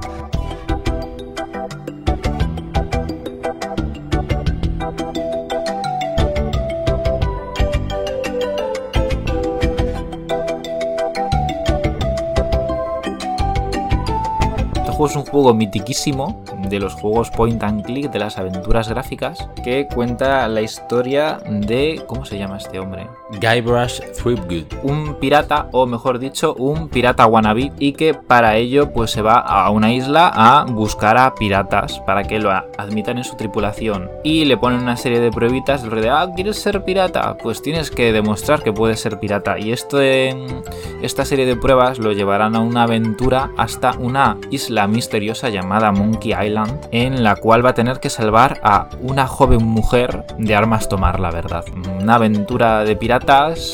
Es un juego mitiquísimo de los juegos point and click de las aventuras gráficas que cuenta la historia de ¿cómo se llama este hombre? Guybrush Threepwood. Un pirata o mejor dicho un pirata wannabe y que para ello pues se va a una isla a buscar a piratas para que lo admitan en su tripulación y le ponen una serie de pruebitas de ah quieres ser pirata pues tienes que demostrar que puedes ser pirata y esta serie de pruebas lo llevarán a una aventura hasta una isla misteriosa llamada Monkey Island en la cual va a tener que salvar a una joven mujer de armas tomar, la verdad. Una aventura de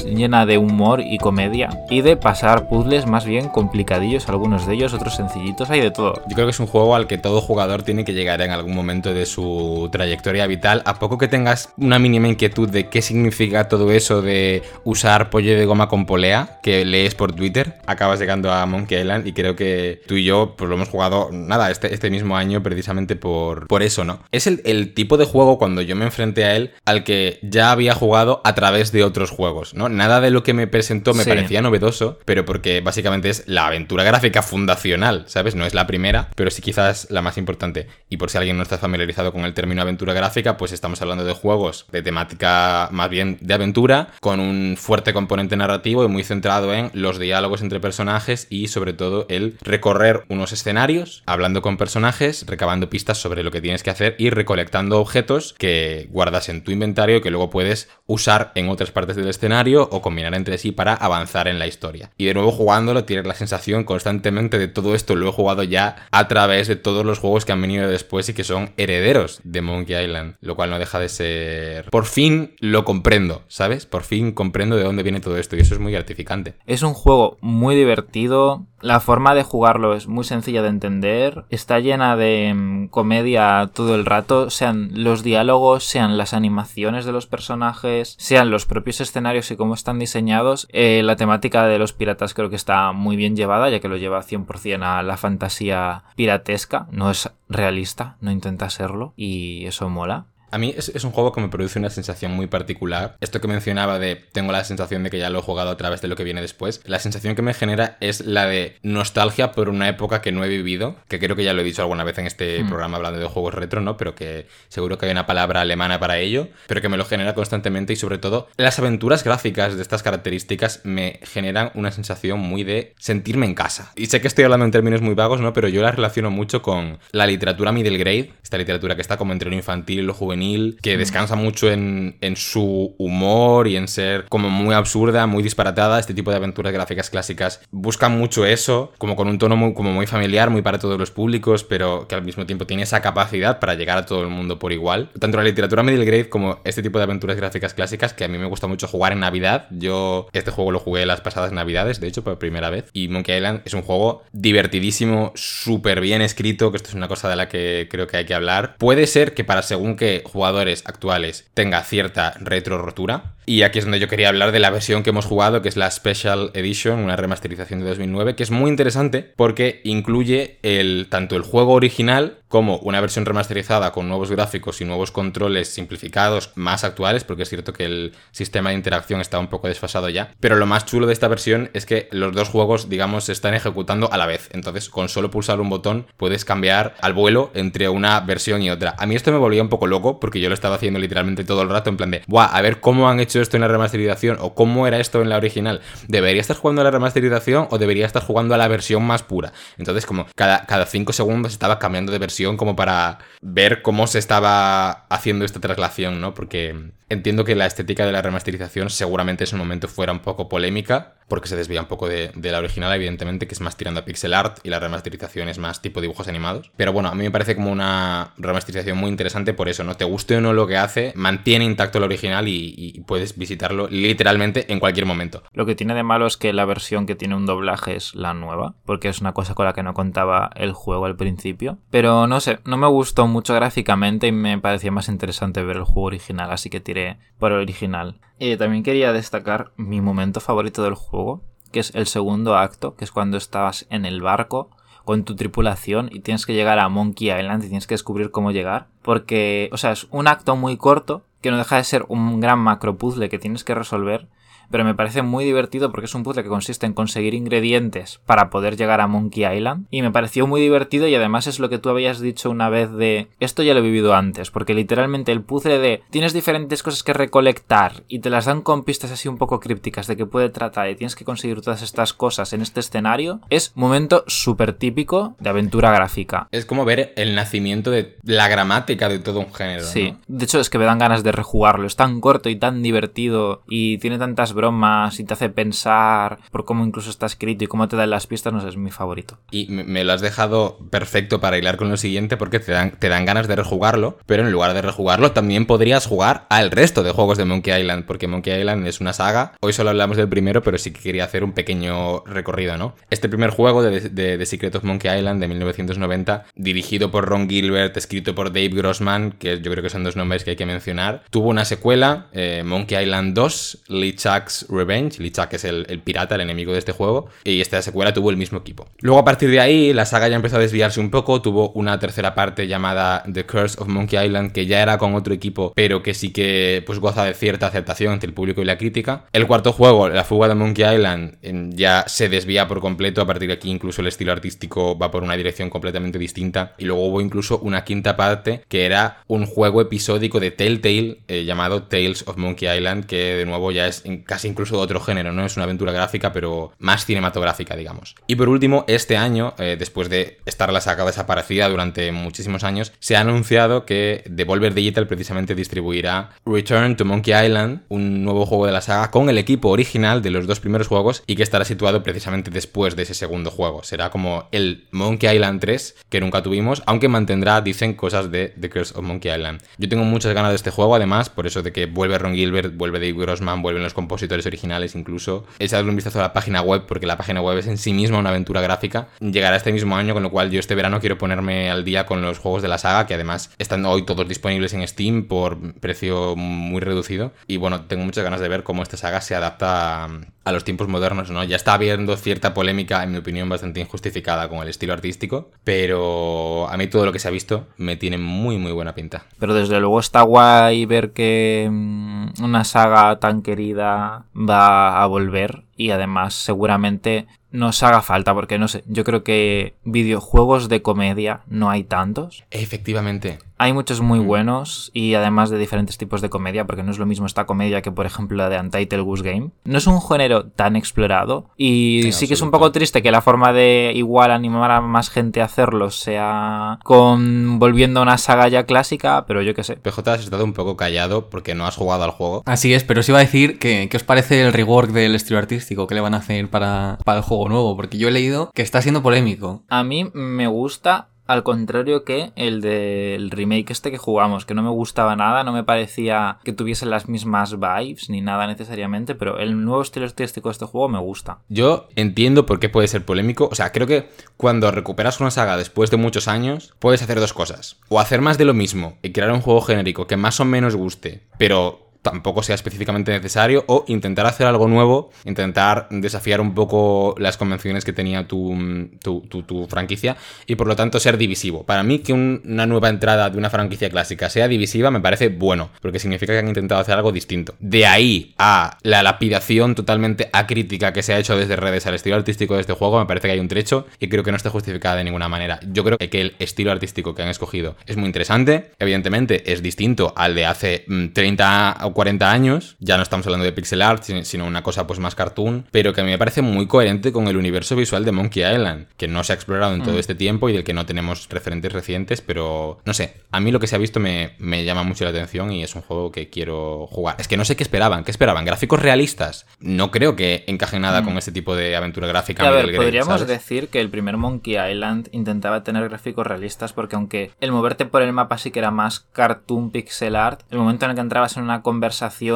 llena de humor y comedia y de pasar puzzles más bien complicadillos, algunos de ellos, otros sencillitos, hay de todo. Yo creo que es un juego al que todo jugador tiene que llegar en algún momento de su trayectoria vital, a poco que tengas una mínima inquietud de qué significa todo eso de usar pollo de goma con polea, que lees por Twitter, acabas llegando a Monkey Island y creo que tú y yo pues lo hemos jugado, nada, este, este mismo año precisamente por, por eso, ¿no? Es el, tipo de juego cuando yo me enfrenté a él al que ya había jugado a través de otros juegos, ¿no? Nada de lo que me presentó me parecía novedoso, pero porque básicamente es la aventura gráfica fundacional, ¿sabes? No es la primera, pero sí quizás la más importante. Y por si alguien no está familiarizado con el término aventura gráfica, pues estamos hablando de juegos de temática más bien de aventura, con un fuerte componente narrativo y muy centrado en los diálogos entre personajes y sobre todo el recorrer unos escenarios, hablando con personajes, recabando pistas sobre lo que tienes que hacer y recolectando objetos que guardas en tu inventario que luego puedes usar en otras partes del escenario o combinar entre sí para avanzar en la historia. Y de nuevo jugándolo tienes la sensación constantemente de todo esto lo he jugado ya a través de todos los juegos que han venido después y que son herederos de Monkey Island, lo cual no deja de ser... Por fin lo comprendo, ¿sabes? Por fin comprendo de dónde viene todo esto y eso es muy gratificante. Es un juego muy divertido, la forma de jugarlo es muy sencilla de entender, está llena de mm, comedia todo el rato, sean los diálogos, sean las animaciones de los personajes, sean los propios escenarios y cómo están diseñados. Eh, la temática de los piratas creo que está muy bien llevada, ya que lo lleva 100% a la fantasía piratesca, no es realista, no intenta serlo y eso mola. A mí es, un juego que me produce una sensación muy particular. Esto que mencionaba de tengo la sensación de que ya lo he jugado a través de lo que viene después. La sensación que me genera es la de nostalgia por una época que no he vivido, que creo que ya lo he dicho alguna vez en este mm. programa hablando de juegos retro, ¿no? Pero que seguro que hay una palabra alemana para ello, pero que me lo genera constantemente y sobre todo las aventuras gráficas de estas características me generan una sensación muy de sentirme en casa. Y sé que estoy hablando en términos muy vagos, ¿no? Pero yo la relaciono mucho con la literatura middle grade, esta literatura que está como entre lo infantil y lo juvenil que descansa mucho en, su humor y en ser como muy absurda, muy disparatada. Este tipo de aventuras gráficas clásicas buscan mucho eso, como con un tono muy, como muy familiar, muy para todos los públicos, pero que al mismo tiempo tiene esa capacidad para llegar a todo el mundo por igual. Tanto la literatura middle grade como este tipo de aventuras gráficas clásicas que a mí me gusta mucho jugar en Navidad. Yo este juego lo jugué las pasadas Navidades, de hecho, por primera vez. Y Monkey Island es un juego divertidísimo, súper bien escrito, que esto es una cosa de la que creo que hay que hablar. Puede ser que para según que jugadores actuales tenga cierta retro rotura. Y aquí es donde yo quería hablar de la versión que hemos jugado, que es la Special Edition, una remasterización de 2009, que es muy interesante porque incluye el, tanto el juego original como una versión remasterizada con nuevos gráficos y nuevos controles simplificados más actuales, porque es cierto que el sistema de interacción está un poco desfasado ya. Pero lo más chulo de esta versión es que los dos juegos, digamos, se están ejecutando a la vez. Entonces, con solo pulsar un botón, puedes cambiar al vuelo entre una versión y otra. A mí esto me volvía un poco loco, porque yo lo estaba haciendo literalmente todo el rato, en plan de, Buah, a ver cómo han hecho esto en la remasterización o cómo era esto en la original. ¿Debería estar jugando a la remasterización o debería estar jugando a la versión más pura? Entonces, como cada, cada cinco segundos estaba cambiando de versión como para ver cómo se estaba haciendo esta traslación, ¿no? Porque entiendo que la estética de la remasterización seguramente en ese momento fuera un poco polémica, porque se desvía un poco de, la original, evidentemente, que es más tirando a pixel art y la remasterización es más tipo dibujos animados. Pero bueno, a mí me parece como una remasterización muy interesante por eso, ¿no? Te guste o no lo que hace, mantiene intacto el original y, y puedes visitarlo literalmente en cualquier momento. Lo que tiene de malo es que la versión que tiene un doblaje es la nueva, porque es una cosa con la que no contaba el juego al principio. Pero no sé, no me gustó mucho gráficamente y me parecía más interesante ver el juego original, así que tiré por el original. Y también quería destacar mi momento favorito del juego, que es el segundo acto, que es cuando estabas en el barco con tu tripulación y tienes que llegar a Monkey Island y tienes que descubrir cómo llegar. Porque, o sea, es un acto muy corto que no deja de ser un gran macro puzzle que tienes que resolver pero me parece muy divertido porque es un puzzle que consiste en conseguir ingredientes para poder llegar a Monkey Island y me pareció muy divertido y además es lo que tú habías dicho una vez de esto ya lo he vivido antes porque literalmente el puzzle de tienes diferentes cosas que recolectar y te las dan con pistas así un poco crípticas de que puede tratar y tienes que conseguir todas estas cosas en este escenario es momento súper típico de aventura gráfica. Es como ver el nacimiento de la gramática de todo un género. Sí, de hecho es que me dan ganas de rejugarlo, es tan corto y tan divertido y tiene tantas bromas y te hace pensar por cómo incluso está escrito y cómo te dan las pistas, no sé, es mi favorito. Y me lo has dejado perfecto para hilar con lo siguiente porque te dan, te dan ganas de rejugarlo, pero en lugar de rejugarlo también podrías jugar al resto de juegos de Monkey Island, porque Monkey Island es una saga. Hoy solo hablamos del primero, pero sí que quería hacer un pequeño recorrido, ¿no? Este primer juego de, The Secret of Monkey Island de 1990, dirigido por Ron Gilbert, escrito por Dave Grossman, que yo creo que son dos nombres que hay que mencionar, tuvo una secuela, eh, Monkey Island 2, Lee Chuck Revenge. Lichak es el, el, pirata, el enemigo de este juego. Y esta secuela tuvo el mismo equipo. Luego, a partir de ahí, la saga ya empezó a desviarse un poco. Tuvo una tercera parte llamada The Curse of Monkey Island, que ya era con otro equipo, pero que sí que pues goza de cierta aceptación entre el público y la crítica. El cuarto juego, La fuga de Monkey Island, ya se desvía por completo. A partir de aquí, incluso el estilo artístico va por una dirección completamente distinta. Y luego hubo incluso una quinta parte que era un juego episódico de Telltale eh, llamado Tales of Monkey Island, que de nuevo ya es casi incluso de otro género, no es una aventura gráfica, pero más cinematográfica, digamos. Y por último, este año, eh, después de estar la saga desaparecida durante muchísimos años, se ha anunciado que Devolver Digital precisamente distribuirá Return to Monkey Island, un nuevo juego de la saga con el equipo original de los dos primeros juegos y que estará situado precisamente después de ese segundo juego. Será como el Monkey Island 3 que nunca tuvimos, aunque mantendrá, dicen, cosas de The Curse of Monkey Island. Yo tengo muchas ganas de este juego, además, por eso de que vuelve Ron Gilbert, vuelve Dave Grossman, vuelven los compositores originales incluso. Echadle un vistazo a la página web porque la página web es en sí misma una aventura gráfica. Llegará este mismo año, con lo cual yo este verano quiero ponerme al día con los juegos de la saga, que además están hoy todos disponibles en Steam por precio muy reducido. Y bueno, tengo muchas ganas de ver cómo esta saga se adapta a los tiempos modernos, ¿no? Ya está habiendo cierta polémica, en mi opinión, bastante injustificada con el estilo artístico, pero a mí todo lo que se ha visto me tiene muy, muy buena pinta. Pero desde luego está guay ver que mm, una saga tan querida va a volver y además seguramente nos haga falta porque no sé, yo creo que videojuegos de comedia no hay tantos. Efectivamente. Hay muchos muy mm. buenos y además de diferentes tipos de comedia, porque no es lo mismo esta comedia que por ejemplo la de Untitled Goose Game. No es un género tan explorado y sí que es un poco triste que la forma de igual animar a más gente a hacerlo sea con volviendo a una saga ya clásica, pero yo qué sé. PJ has estado un poco callado porque no has jugado al juego. Así es, pero os iba a decir que, ¿qué os parece el rigor del estilo artístico que le van a hacer para, para el juego nuevo? Porque yo he leído que está siendo polémico. A mí me gusta al contrario que el del remake este que jugamos, que no me gustaba nada, no me parecía que tuviese las mismas vibes ni nada necesariamente, pero el nuevo estilo artístico de este juego me gusta. Yo entiendo por qué puede ser polémico, o sea, creo que cuando recuperas una saga después de muchos años, puedes hacer dos cosas. O hacer más de lo mismo y crear un juego genérico que más o menos guste, pero tampoco sea específicamente necesario o intentar hacer algo nuevo, intentar desafiar un poco las convenciones que tenía tu, tu, tu, franquicia y por lo tanto ser divisivo. Para mí que una nueva entrada de una franquicia clásica sea divisiva me parece bueno, porque significa que han intentado hacer algo distinto. De ahí a la lapidación totalmente acrítica que se ha hecho desde redes al estilo artístico de este juego, me parece que hay un trecho y creo que no está justificada de ninguna manera. Yo creo que el estilo artístico que han escogido es muy interesante, evidentemente es distinto al de hace 30 mm, o 40 años, ya no estamos hablando de pixel art, sino una cosa pues más cartoon, pero que a mí me parece muy coherente con el universo visual de Monkey Island, que no se ha explorado en todo mm. este tiempo y del que no tenemos referentes recientes, pero no sé, a mí lo que se ha visto me, me llama mucho la atención y es un juego que quiero jugar. Es que no sé qué esperaban, ¿qué esperaban? ¿Gráficos realistas? No creo que encaje nada mm. con este tipo de aventura gráfica. A ver, podríamos decir que el primer Monkey Island intentaba tener gráficos realistas porque aunque el moverte por el mapa sí que era más cartoon pixel art, el momento en el que entrabas en una conversación,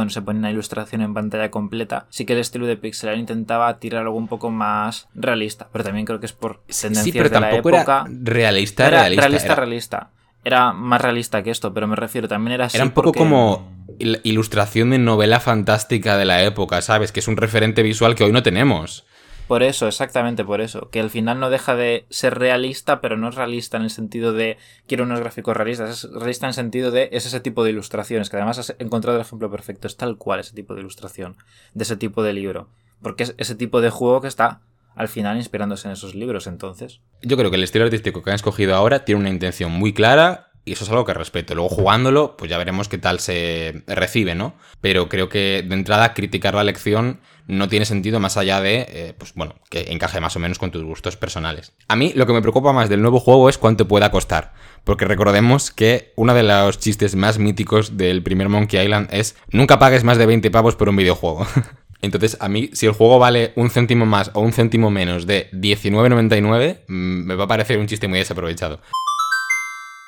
se pone una ilustración en pantalla completa, sí que el estilo de pixel art intentaba tirar algo un poco más realista, pero también creo que es por tendencias sí, pero de la época. realista, era realista, realista, realista. Era más realista que esto, pero me refiero, también era así Era un poco como ilustración de novela fantástica de la época, ¿sabes? Que es un referente visual que hoy no tenemos. Por eso, exactamente por eso. Que al final no deja de ser realista, pero no es realista en el sentido de quiero unos gráficos realistas. Es realista en el sentido de es ese tipo de ilustraciones, que además has encontrado el ejemplo perfecto. Es tal cual ese tipo de ilustración, de ese tipo de libro. Porque es ese tipo de juego que está al final inspirándose en esos libros, entonces. Yo creo que el estilo artístico que han escogido ahora tiene una intención muy clara y eso es algo que respeto. Luego jugándolo, pues ya veremos qué tal se recibe, ¿no? Pero creo que de entrada criticar la lección no tiene sentido más allá de, eh, pues bueno, que encaje más o menos con tus gustos personales. A mí lo que me preocupa más del nuevo juego es cuánto pueda costar. Porque recordemos que uno de los chistes más míticos del primer Monkey Island es nunca pagues más de 20 pavos por un videojuego. Entonces, a mí, si el juego vale un céntimo más o un céntimo menos de 19.99, mm, me va a parecer un chiste muy desaprovechado.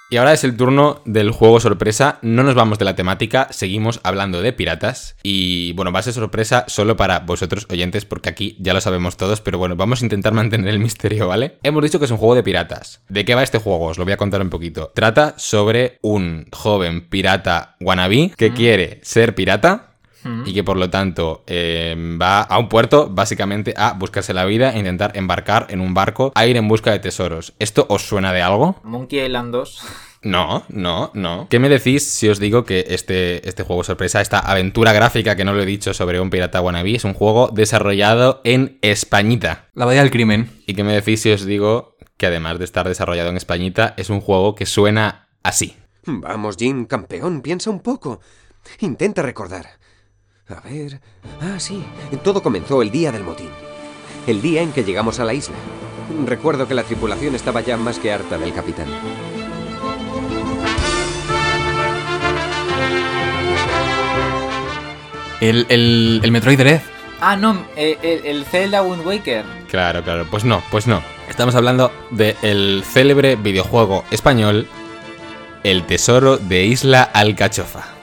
Y ahora es el turno del juego sorpresa. No nos vamos de la temática, seguimos hablando de piratas. Y bueno, va a ser sorpresa solo para vosotros oyentes, porque aquí ya lo sabemos todos, pero bueno, vamos a intentar mantener el misterio, ¿vale? Hemos dicho que es un juego de piratas. ¿De qué va este juego? Os lo voy a contar un poquito. Trata sobre un joven pirata wannabe que quiere ser pirata y que por lo tanto eh, va a un puerto básicamente a buscarse la vida e intentar embarcar en un barco a ir en busca de tesoros. ¿Esto os suena de algo? Monkey Island 2. No, no, no. ¿Qué me decís si os digo que este, este juego sorpresa, esta aventura gráfica que no lo he dicho sobre un pirata wannabe, es un juego desarrollado en Españita? La Bahía del Crimen. ¿Y qué me decís si os digo que además de estar desarrollado en Españita, es un juego que suena así? Vamos, Jim, campeón, piensa un poco. Intenta recordar. A ver... Ah, sí. Todo comenzó el día del motín. El día en que llegamos a la isla. Recuerdo que la tripulación estaba ya más que harta del capitán. El, el, el Metroid. Ah, no, eh, el, el, Zelda Wind Waker. Claro, claro, pues no, pues no. Estamos hablando del célebre videojuego español El Tesoro de Isla Alcachofa.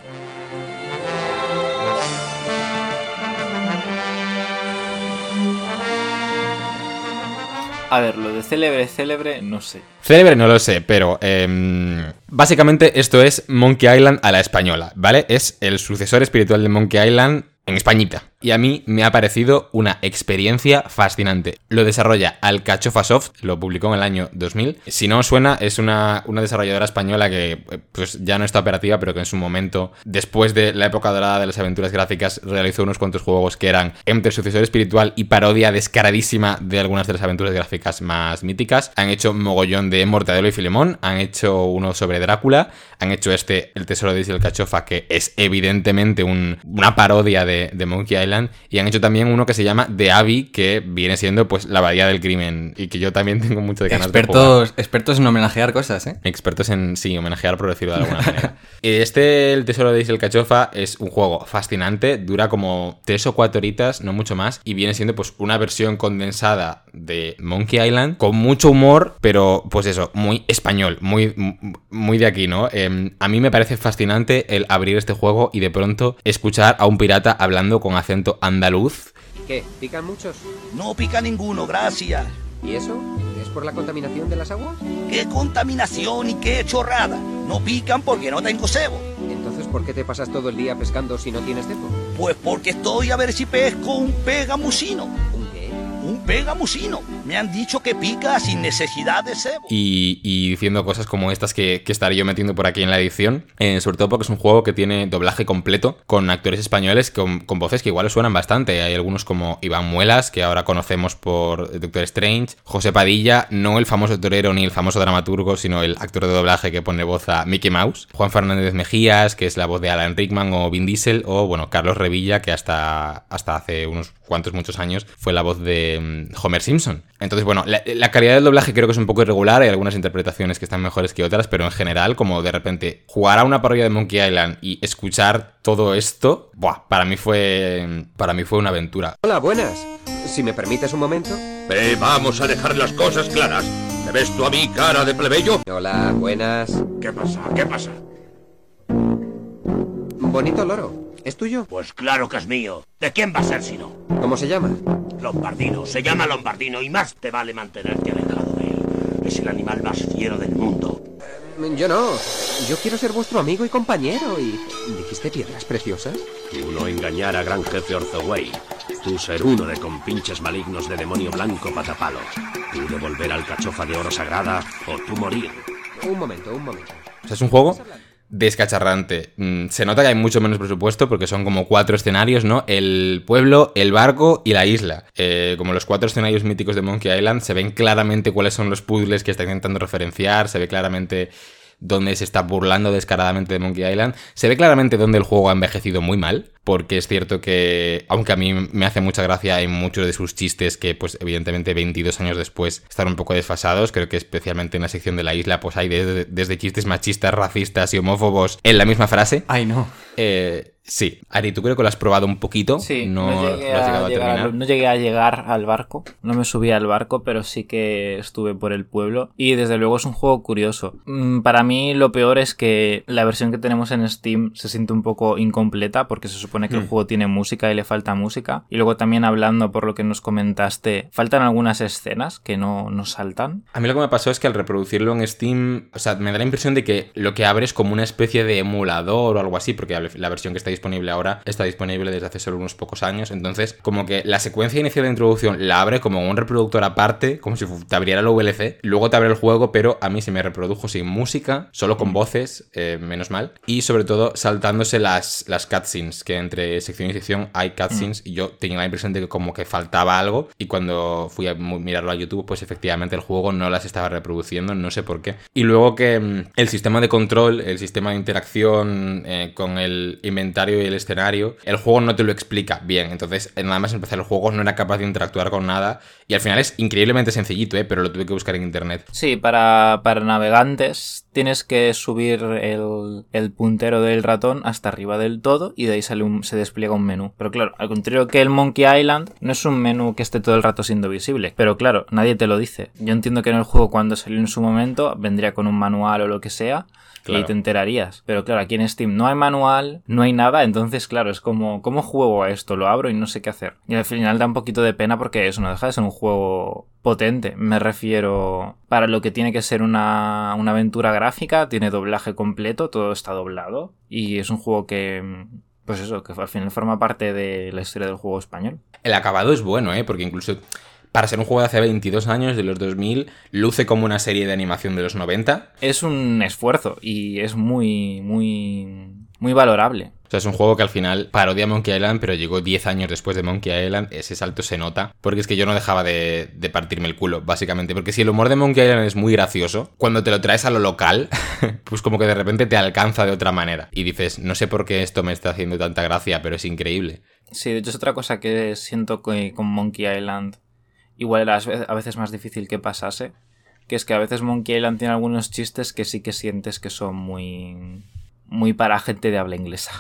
A ver, lo de célebre, célebre, no sé. Célebre no lo sé, pero em, básicamente esto es Monkey Island a la española, ¿vale? Es el sucesor espiritual de Monkey Island en Españita y a mí me ha parecido una experiencia fascinante. Lo desarrolla Alcachofa Soft, lo publicó en el año 2000. Si no suena, es una, una desarrolladora española que eh, pues, ya no está operativa, pero que en su momento, después de la época dorada de las aventuras gráficas, realizó unos cuantos juegos que eran entre sucesor espiritual y parodia descaradísima de algunas de las aventuras gráficas más míticas. Han hecho mogollón de Mortadelo y Filemón, han hecho uno sobre Drácula, han hecho este, El Tesoro de Isla Alcachofa, que es evidentemente una parodia de, de Monkey Island y han hecho también uno que se llama The Abbey, que viene siendo pues la bahía del crimen y que yo también tengo mucho de ganas expertos, de jugar. Expertos en homenajear cosas, ¿eh? Expertos en, sí, homenajear por decirlo de alguna manera. Este, El Tesoro de Isel Cachofa, es un juego fascinante, dura como tres o cuatro horitas, no mucho más, y viene siendo pues una versión condensada de Monkey Island, con mucho humor, pero pues eso, muy español, muy, muy de aquí, ¿no? Em, a mí me parece fascinante el abrir este juego y de pronto escuchar a un pirata hablando con acento andaluz. ¿Qué? ¿Pican muchos? No pica ninguno, gracias. ¿Y eso? ¿Es por la contaminación de las aguas? ¿Qué contaminación y qué chorrada? No pican porque no tengo cebo. Entonces, ¿Por qué te pasas todo el día pescando si no tienes cebo? Pues porque estoy a ver si pesco un pegamusino. ¿Un pegamusino. Me han dicho que pica sin necesidad de cebo. y, y diciendo cosas como estas que, que estaré yo metiendo por aquí en la edición. eh, sobre todo porque es un juego que tiene doblaje completo con actores españoles con, con voces que igual os suenan bastante. Hay algunos como Iván Muelas, que ahora conocemos por Doctor Strange, José Padilla, no el famoso torero ni el famoso dramaturgo, sino el actor de doblaje que pone voz a Mickey Mouse, Juan Fernández Mejías, que es la voz de Alan Rickman o Vin Diesel, o bueno, Carlos Revilla, que hasta, hasta hace unos cuantos muchos años fue la voz de mm, Homer Simpson. Entonces, bueno, la, la calidad del doblaje creo que es un poco irregular, hay algunas interpretaciones que están mejores que otras, pero en general, como de repente jugar a una parodia de Monkey Island y escuchar todo esto, buah, para mí fue para mí fue una aventura. Hola, buenas. Si me permites un momento. Vamos a dejar las cosas claras. ¿Me ves tú a mí, cara de plebeyo? Hola, buenas. ¿Qué pasa? ¿Qué pasa? Bonito loro. ¿Es tuyo? Pues claro que es mío. ¿De quién va a ser si no? ¿Cómo se llama? Lombardino. Se llama Lombardino y más te vale mantenerte alejado de él. Es el animal más fiero del mundo. Yo no. Yo quiero ser vuestro amigo y compañero. Y. ¿Dijiste piedras preciosas? Tú no engañar a gran jefe Orzoway. Tú ser uno de compinches malignos de demonio blanco patapalo. Tú devolver al cachofa de oro sagrada o tú morir. Un momento, un momento. Es un juego descacharrante. Mm, Se nota que hay mucho menos presupuesto porque son como cuatro escenarios, ¿no? El pueblo, el barco y la isla. Eh, como los cuatro escenarios míticos de Monkey Island, se ven claramente cuáles son los puzzles que está intentando referenciar, se ve claramente dónde se está burlando descaradamente de Monkey Island. Se ve claramente dónde el juego ha envejecido muy mal, porque es cierto que, aunque a mí me hace mucha gracia en muchos de sus chistes que, pues, evidentemente 22 años después están un poco desfasados, creo que especialmente en la sección de la isla, pues hay desde, desde chistes machistas, racistas y homófobos en la misma frase. Ay, no. Eh, sí. Ari, tú creo que lo has probado un poquito. Sí, no, no, llegué a llegado a llegar, terminar. no llegué a llegar al barco, no me subí al barco, pero sí que estuve por el pueblo y desde luego es un juego curioso. Mm, Para mí lo peor es que la versión que tenemos en Steam se siente un poco incompleta porque se supone que el juego tiene música y le falta música. Y luego también hablando por lo que nos comentaste, faltan algunas escenas que no, no saltan. A mí lo que me pasó es que al reproducirlo en Steam, o sea, me da la impresión de que lo que abre es como una especie de emulador o algo así, porque la versión que está disponible ahora está disponible desde hace solo unos pocos años. Entonces, como que la secuencia inicial de introducción la abre como un reproductor aparte, como si te abriera el VLC. Luego te abre el juego, pero a mí se me reprodujo sin música, solo con voces, eh, menos mal. Y sobre todo saltándose las, las cutscenes, que entre sección y sección hay cutscenes. Y yo tenía la impresión de que como que faltaba algo. Y cuando fui a mirarlo a YouTube, pues efectivamente el juego no las estaba reproduciendo, no sé por qué. Y luego que mm, el sistema de control, el sistema de interacción eh, con el inventario y el escenario, el juego no te lo explica bien. Entonces, nada más empezar el juego no era capaz de interactuar con nada. Y al final es increíblemente sencillito, ¿eh? pero lo tuve que buscar en internet. Sí, para, para navegantes tienes que subir el, el puntero del ratón hasta arriba del todo y de ahí sale un, se despliega un menú. Pero claro, al contrario que el Monkey Island, no es un menú que esté todo el rato siendo visible. Pero claro, nadie te lo dice. Yo entiendo que en el juego cuando salió en su momento vendría con un manual o lo que sea. Y Claro. te enterarías. Pero claro, aquí en Steam no hay manual, no hay nada, entonces claro, es como, ¿cómo juego a esto? Lo abro y no sé qué hacer. Y al final da un poquito de pena porque eso no deja de ser un juego potente. Me refiero para lo que tiene que ser una, una aventura gráfica, tiene doblaje completo, todo está doblado. Y es un juego que, pues eso, que al final forma parte de la historia del juego español. El acabado es bueno, ¿eh? Porque incluso para ser un juego de hace 22 años, de los 2000, luce como una serie de animación de los 90. Es un esfuerzo y es muy, muy, muy valorable. O sea, es un juego que al final parodia Monkey Island, pero llegó 10 años después de Monkey Island. Ese salto se nota. Porque es que yo no dejaba de, de partirme el culo, básicamente. Porque si el humor de Monkey Island es muy gracioso, cuando te lo traes a lo local, pues como que de repente te alcanza de otra manera. Y dices, no sé por qué esto me está haciendo tanta gracia, pero es increíble. Sí, de hecho es otra cosa que siento con Monkey Island igual era a veces más difícil que pasase. Que es que a veces Monkey Island tiene algunos chistes que sí que sientes que son muy. muy para gente de habla inglesa.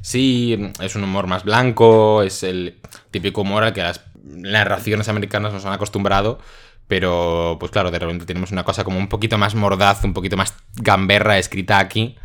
Sí, es un humor más blanco, es el típico humor al que las narraciones americanas nos han acostumbrado, pero pues claro, de repente tenemos una cosa como un poquito más mordaz, un poquito más gamberra escrita aquí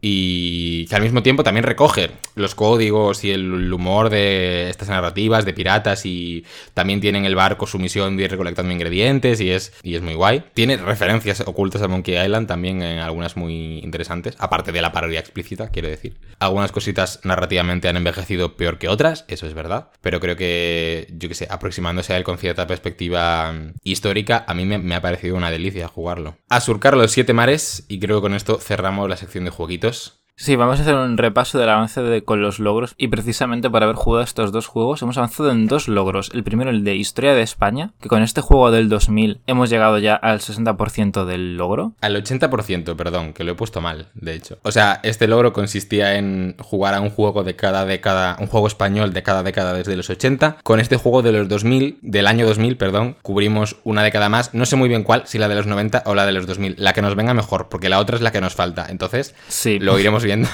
y que al mismo tiempo también recoge los códigos y el humor de estas narrativas de piratas y también tienen el barco su misión de ir recolectando ingredientes y es, y es muy guay. Tiene referencias ocultas a Monkey Island también, en algunas muy interesantes, aparte de la parodia explícita, quiero decir. Algunas cositas narrativamente han envejecido peor que otras, eso es verdad, pero creo que, yo que sé, aproximándose a él con cierta perspectiva histórica, a mí me, me ha parecido una delicia jugarlo. A surcar los siete mares y creo que con esto cerramos la sección de jueguitos. this. Sí, vamos a hacer un repaso del avance de, con los logros y precisamente por haber jugado estos dos juegos hemos avanzado en dos logros. El primero el de Historia de España, que con este juego del 2000 hemos llegado ya al 60% del logro. Al 80%, perdón, que lo he puesto mal, de hecho. O sea, este logro consistía en jugar a un juego de cada década, un juego español de cada década desde los 80. Con este juego de los 2000, del año 2000, perdón, cubrimos una década más. No sé muy bien cuál, si la de los 90 o la de los 2000. La que nos venga mejor, porque la otra es la que nos falta. Entonces, Sí. lo iremos viendo. 天呐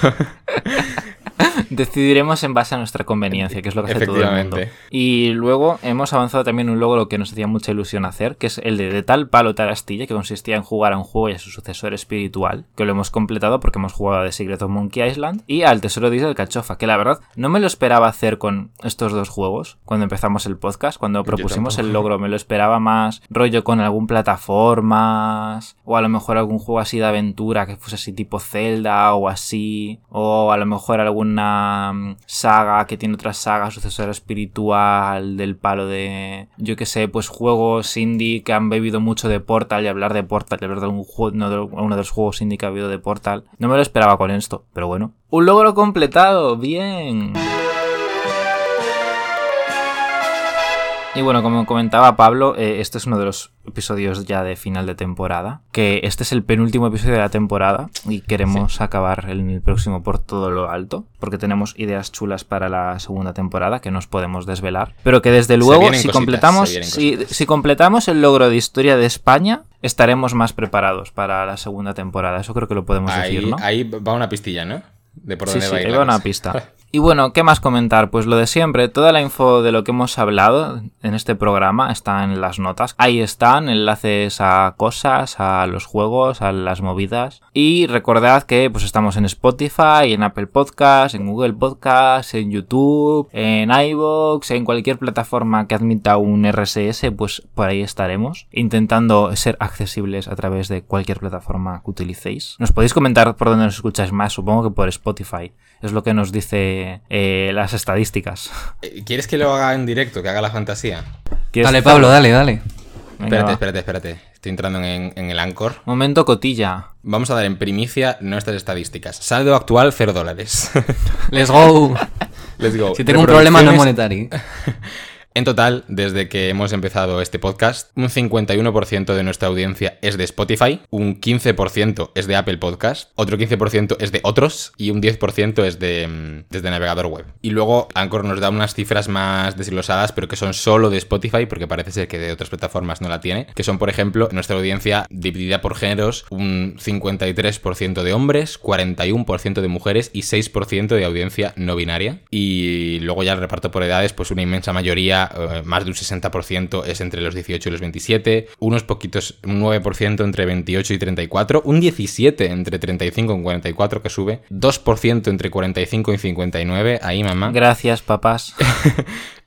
Decidiremos en base a nuestra conveniencia, que es lo que hace todo el mundo. Y luego hemos avanzado también un logro que nos hacía mucha ilusión hacer, que es el de, de tal palo tal astilla, que consistía en jugar a un juego y a su sucesor espiritual, que lo hemos completado porque hemos jugado a The Secret of Monkey Island y al Tesoro de Isla del Cachofa, que la verdad no me lo esperaba hacer con estos dos juegos cuando empezamos el podcast, cuando propusimos el logro, me lo esperaba más rollo con algún plataformas o a lo mejor algún juego así de aventura que fuese así tipo Zelda o así, o a lo mejor alguna mm, saga que tiene otra saga sucesora espiritual del palo de, yo que sé, pues juegos indie que han bebido mucho de Portal y hablar de Portal, y hablar de algún juego, uno de los juegos indie que ha habido de Portal. No me lo esperaba con esto, pero bueno. Un logro completado, bien. Y bueno, como comentaba Pablo, eh, este es uno de los episodios ya de final de temporada. Que este es el penúltimo episodio de la temporada y queremos acabar en el próximo por todo lo alto. Porque tenemos ideas chulas para la segunda temporada que nos podemos desvelar. Pero que desde luego, si cositas, completamos, si, completamos el logro de historia de España, estaremos más preparados para la segunda temporada. Eso creo que lo podemos Ahí, decir, ¿no? ahí va una pistilla, ¿no? De por Sí, dónde sí, va a ir ahí va una pista. Y bueno, ¿qué más comentar? Pues lo de siempre, toda la info de lo que hemos hablado en este programa está en las notas. Ahí están enlaces a cosas, a los juegos, a las movidas. Y recordad que pues estamos en Spotify, en Apple Podcast, en Google Podcast, en YouTube, en iVoox, en cualquier plataforma que admita un RSS, pues por ahí estaremos, intentando ser accesibles a través de cualquier plataforma que utilicéis. Nos podéis comentar por dónde nos escucháis más, supongo que por Spotify. Es lo que nos dice eh, las estadísticas. Eh, ¿Quieres que lo haga en directo, que haga la fantasía? ¿Quieres Dale? Pablo, dale, dale. Venga, Espérate, espérate, espérate. Estoy entrando en, en el Anchor. Momento cotilla. Vamos a dar en primicia nuestras estadísticas. Saldo actual, 0 dólares. Let's go. Let's go. Si tengo un problema no monetario. En total, desde que hemos empezado este podcast, un 51% de nuestra audiencia es de Spotify, un 15% es de Apple Podcast, otro 15% es de otros y un 10% es de, mm, desde navegador web. Y luego Anchor nos da unas cifras más desglosadas, pero que son solo de Spotify, porque parece ser que de otras plataformas no la tiene, que son, por ejemplo, nuestra audiencia dividida por géneros, un 53% de hombres, 41% de mujeres y 6% de audiencia no binaria. Y luego ya el reparto por edades, pues una inmensa mayoría, eh, más de un 60% es entre los 18 y los 27, unos poquitos, un 9% entre 28 y 34, un 17 entre 35 y 44 que sube, 2% entre 45 y 59, ahí mamá. Gracias, papás.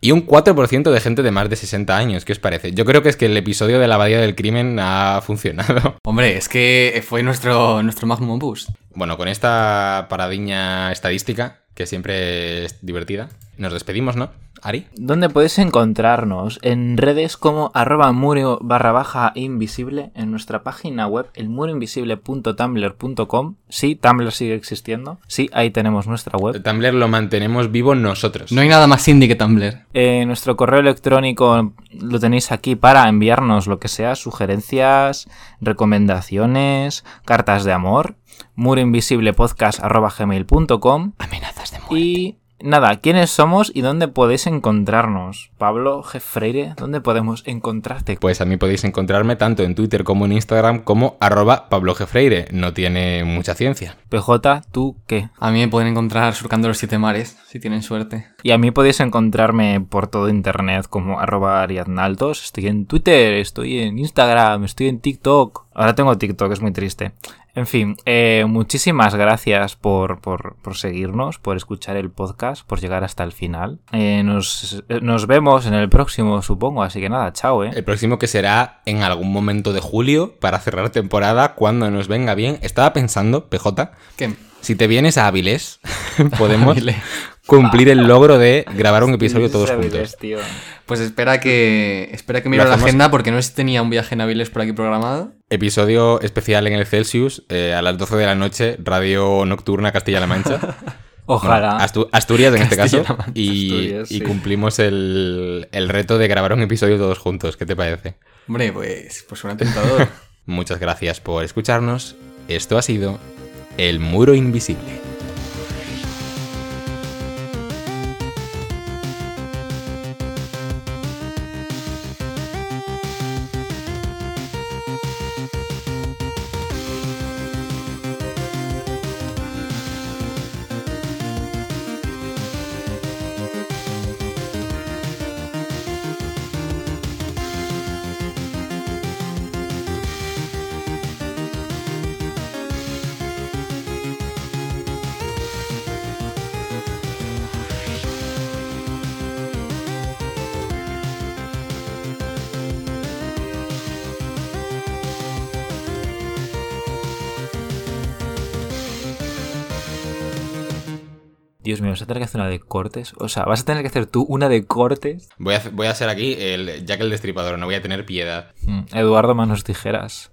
Y un 4% de gente de más de 60 años, ¿qué os parece? Yo creo que es que el episodio de la abadía del crimen ha funcionado. Hombre, es que fue nuestro, nuestro magnum boost. Bueno, con esta paradiña estadística, que siempre es divertida, nos despedimos, ¿no? Ari. ¿Dónde podéis encontrarnos? En redes como arroba muro barra baja invisible, en nuestra página web, elmuroinvisible.tumblr.com. Sí, Tumblr sigue existiendo. Sí, ahí tenemos nuestra web. Tumblr lo mantenemos vivo nosotros. No hay nada más indie que Tumblr. Eh, nuestro correo electrónico lo tenéis aquí para enviarnos lo que sea, sugerencias, recomendaciones, cartas de amor. muroinvisiblepodcast.gmail.com Amenazas de muerte. Y nada, ¿quiénes somos y dónde podéis encontrarnos? Pablo G. Freire, ¿dónde podemos encontrarte? Pues a mí podéis encontrarme tanto en Twitter como en Instagram como arroba Pablo G. Freire. No tiene mucha ciencia. PJ, ¿tú qué? A mí me pueden encontrar surcando los siete mares, si tienen suerte. Y a mí podéis encontrarme por todo internet como arroba ariadnaltos. Estoy en Twitter, estoy en Instagram, estoy en TikTok. Ahora tengo TikTok, es muy triste. En fin, eh, muchísimas gracias por, por, por, seguirnos, por escuchar el podcast, por llegar hasta el final. Eh, nos, nos, vemos en el próximo, supongo, así que nada, chao, ¿eh? El próximo que será en algún momento de julio para cerrar temporada cuando nos venga bien. Estaba pensando, PJ, ¿Qué? si te vienes a Avilés, podemos cumplir el logro de grabar un episodio todos juntos. Tío. Pues espera que espera que mire la agenda porque no tenía un viaje en Avilés por aquí programado. Episodio especial en el Celsius eh, a las 12 de la noche, Radio Nocturna Castilla-La Mancha. Ojalá. Bueno, Astu Asturias en este caso. Y, Asturias, y sí. cumplimos el, el reto de grabar un episodio todos juntos. ¿Qué te parece? Hombre, pues, pues suena tentador. Muchas gracias por escucharnos. Esto ha sido El Muro Invisible. Tener que hacer una de cortes. O sea, vas a tener que hacer tú una de cortes. Voy a, hacer- voy a ser aquí el Jack el Destripador, no voy a tener piedad. Mm, Eduardo Manos Tijeras.